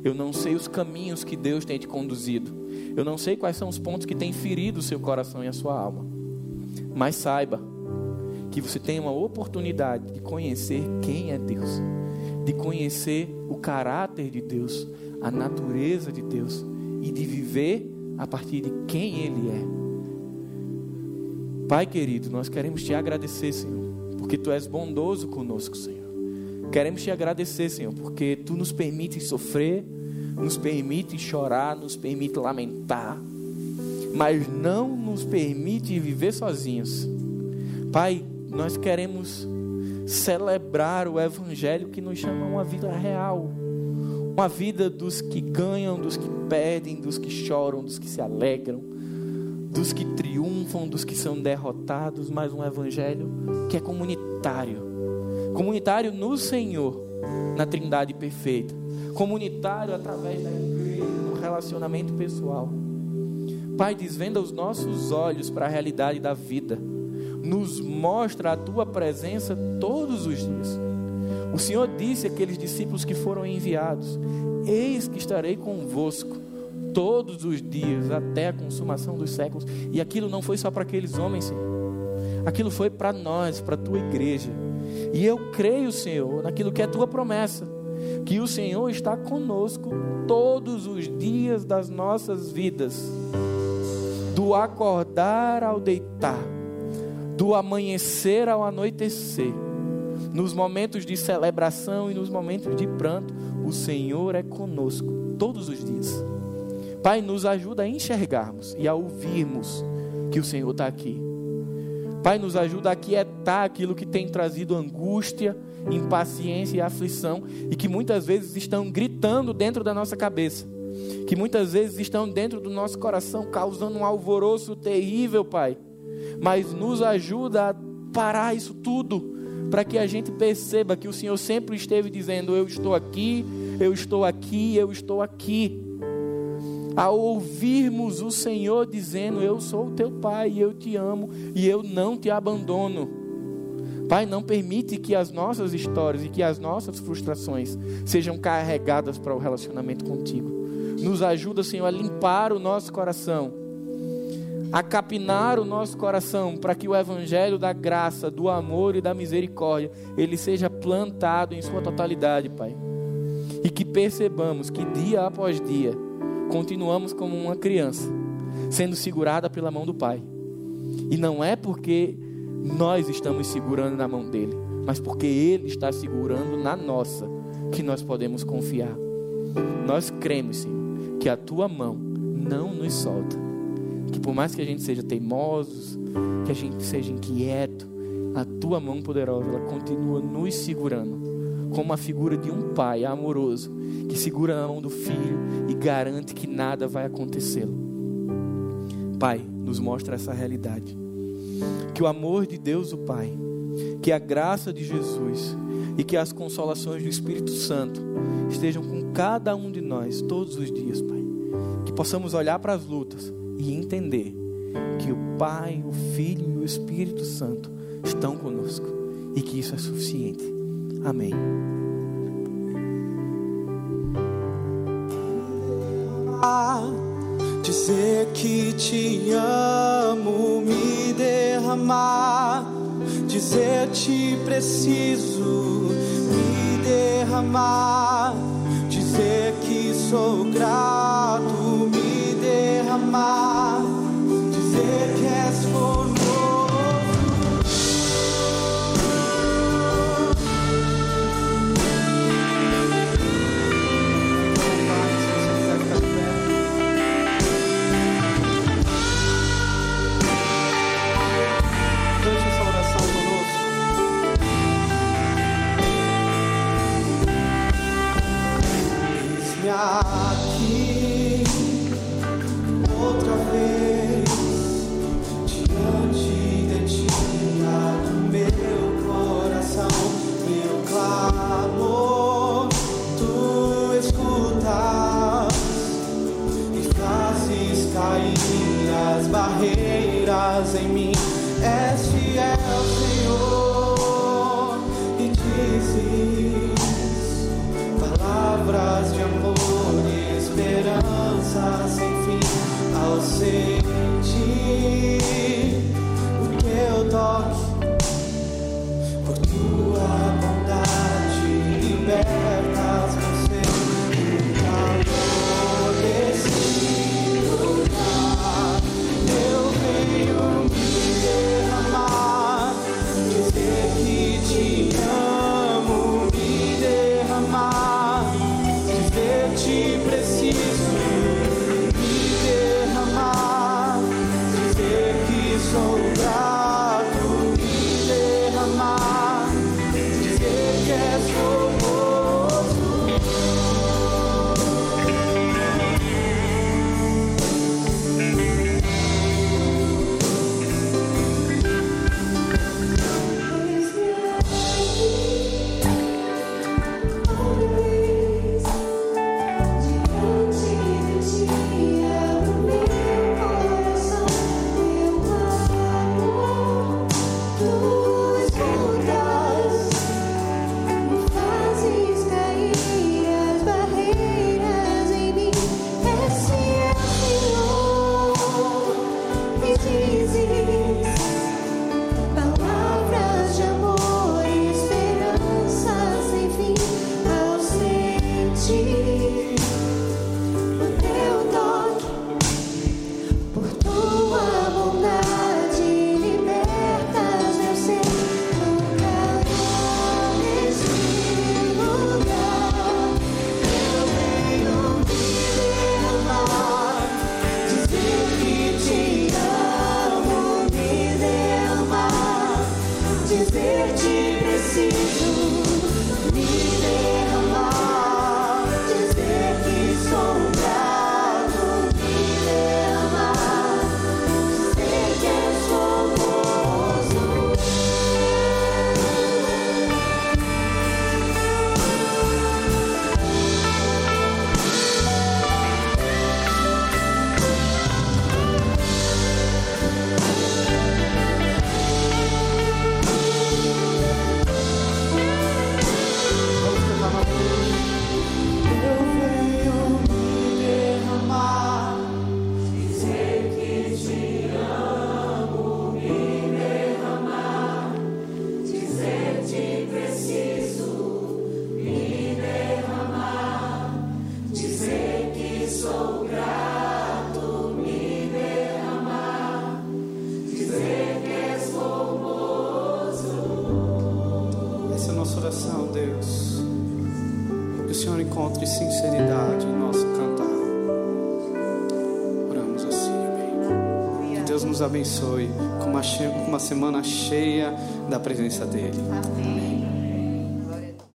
eu não sei os caminhos que Deus tem te conduzido, eu não sei quais são os pontos que têm ferido o seu coração e a sua alma, mas saiba que você tem uma oportunidade de conhecer quem é Deus, de conhecer o caráter de Deus, a natureza de Deus e de viver a partir de quem Ele é. Pai querido, nós queremos te agradecer, Senhor, porque tu és bondoso conosco, Senhor. Queremos te agradecer, Senhor, porque tu nos permite sofrer, nos permite chorar, nos permite lamentar, mas não nos permite viver sozinhos. Pai, nós queremos celebrar o Evangelho que nos chama uma vida real. Uma vida dos que ganham, dos que perdem, dos que choram, dos que se alegram, dos que triunfam, dos que são derrotados, mas um Evangelho que é comunitário comunitário no Senhor, na Trindade perfeita, comunitário através da igreja, no relacionamento pessoal. Pai, desvenda os nossos olhos para a realidade da vida nos mostra a tua presença todos os dias. O Senhor disse àqueles discípulos que foram enviados: Eis que estarei convosco todos os dias até a consumação dos séculos. E aquilo não foi só para aqueles homens, Senhor. Aquilo foi para nós, para a tua igreja. E eu creio, Senhor, naquilo que é tua promessa, que o Senhor está conosco todos os dias das nossas vidas, do acordar ao deitar do amanhecer ao anoitecer, nos momentos de celebração e nos momentos de pranto, o Senhor é conosco todos os dias. Pai, nos ajuda a enxergarmos e a ouvirmos que o Senhor está aqui. Pai, nos ajuda a aquietar aquilo que tem trazido angústia, impaciência e aflição e que muitas vezes estão gritando dentro da nossa cabeça, que muitas vezes estão dentro do nosso coração, causando um alvoroço terrível, Pai mas nos ajuda a parar isso tudo, para que a gente perceba que o Senhor sempre esteve dizendo: Eu estou aqui, eu estou aqui, eu estou aqui. Ao ouvirmos o Senhor dizendo: Eu sou o teu Pai, eu te amo e eu não te abandono. Pai, não permite que as nossas histórias e que as nossas frustrações sejam carregadas para o relacionamento contigo. Nos ajuda, Senhor, a limpar o nosso coração a capinar o nosso coração para que o evangelho da graça, do amor e da misericórdia, ele seja plantado em sua totalidade, Pai. E que percebamos que dia após dia continuamos como uma criança, sendo segurada pela mão do Pai. E não é porque nós estamos segurando na mão dele, mas porque ele está segurando na nossa, que nós podemos confiar. Nós cremos, Senhor, que a tua mão não nos solta que por mais que a gente seja teimosos, que a gente seja inquieto, a tua mão poderosa ela continua nos segurando, como a figura de um pai amoroso que segura na mão do filho e garante que nada vai acontecê-lo. Pai, nos mostra essa realidade. Que o amor de Deus, o Pai, que a graça de Jesus e que as consolações do Espírito Santo estejam com cada um de nós todos os dias, Pai. Que possamos olhar para as lutas e entender que o Pai, o Filho e o Espírito Santo estão conosco e que isso é suficiente. Amém. Dizer que te amo, me derramar, dizer te preciso, me derramar dizer que sou grato, me derramar, dizer que és conosco. Semana cheia da presença dEle. Amém.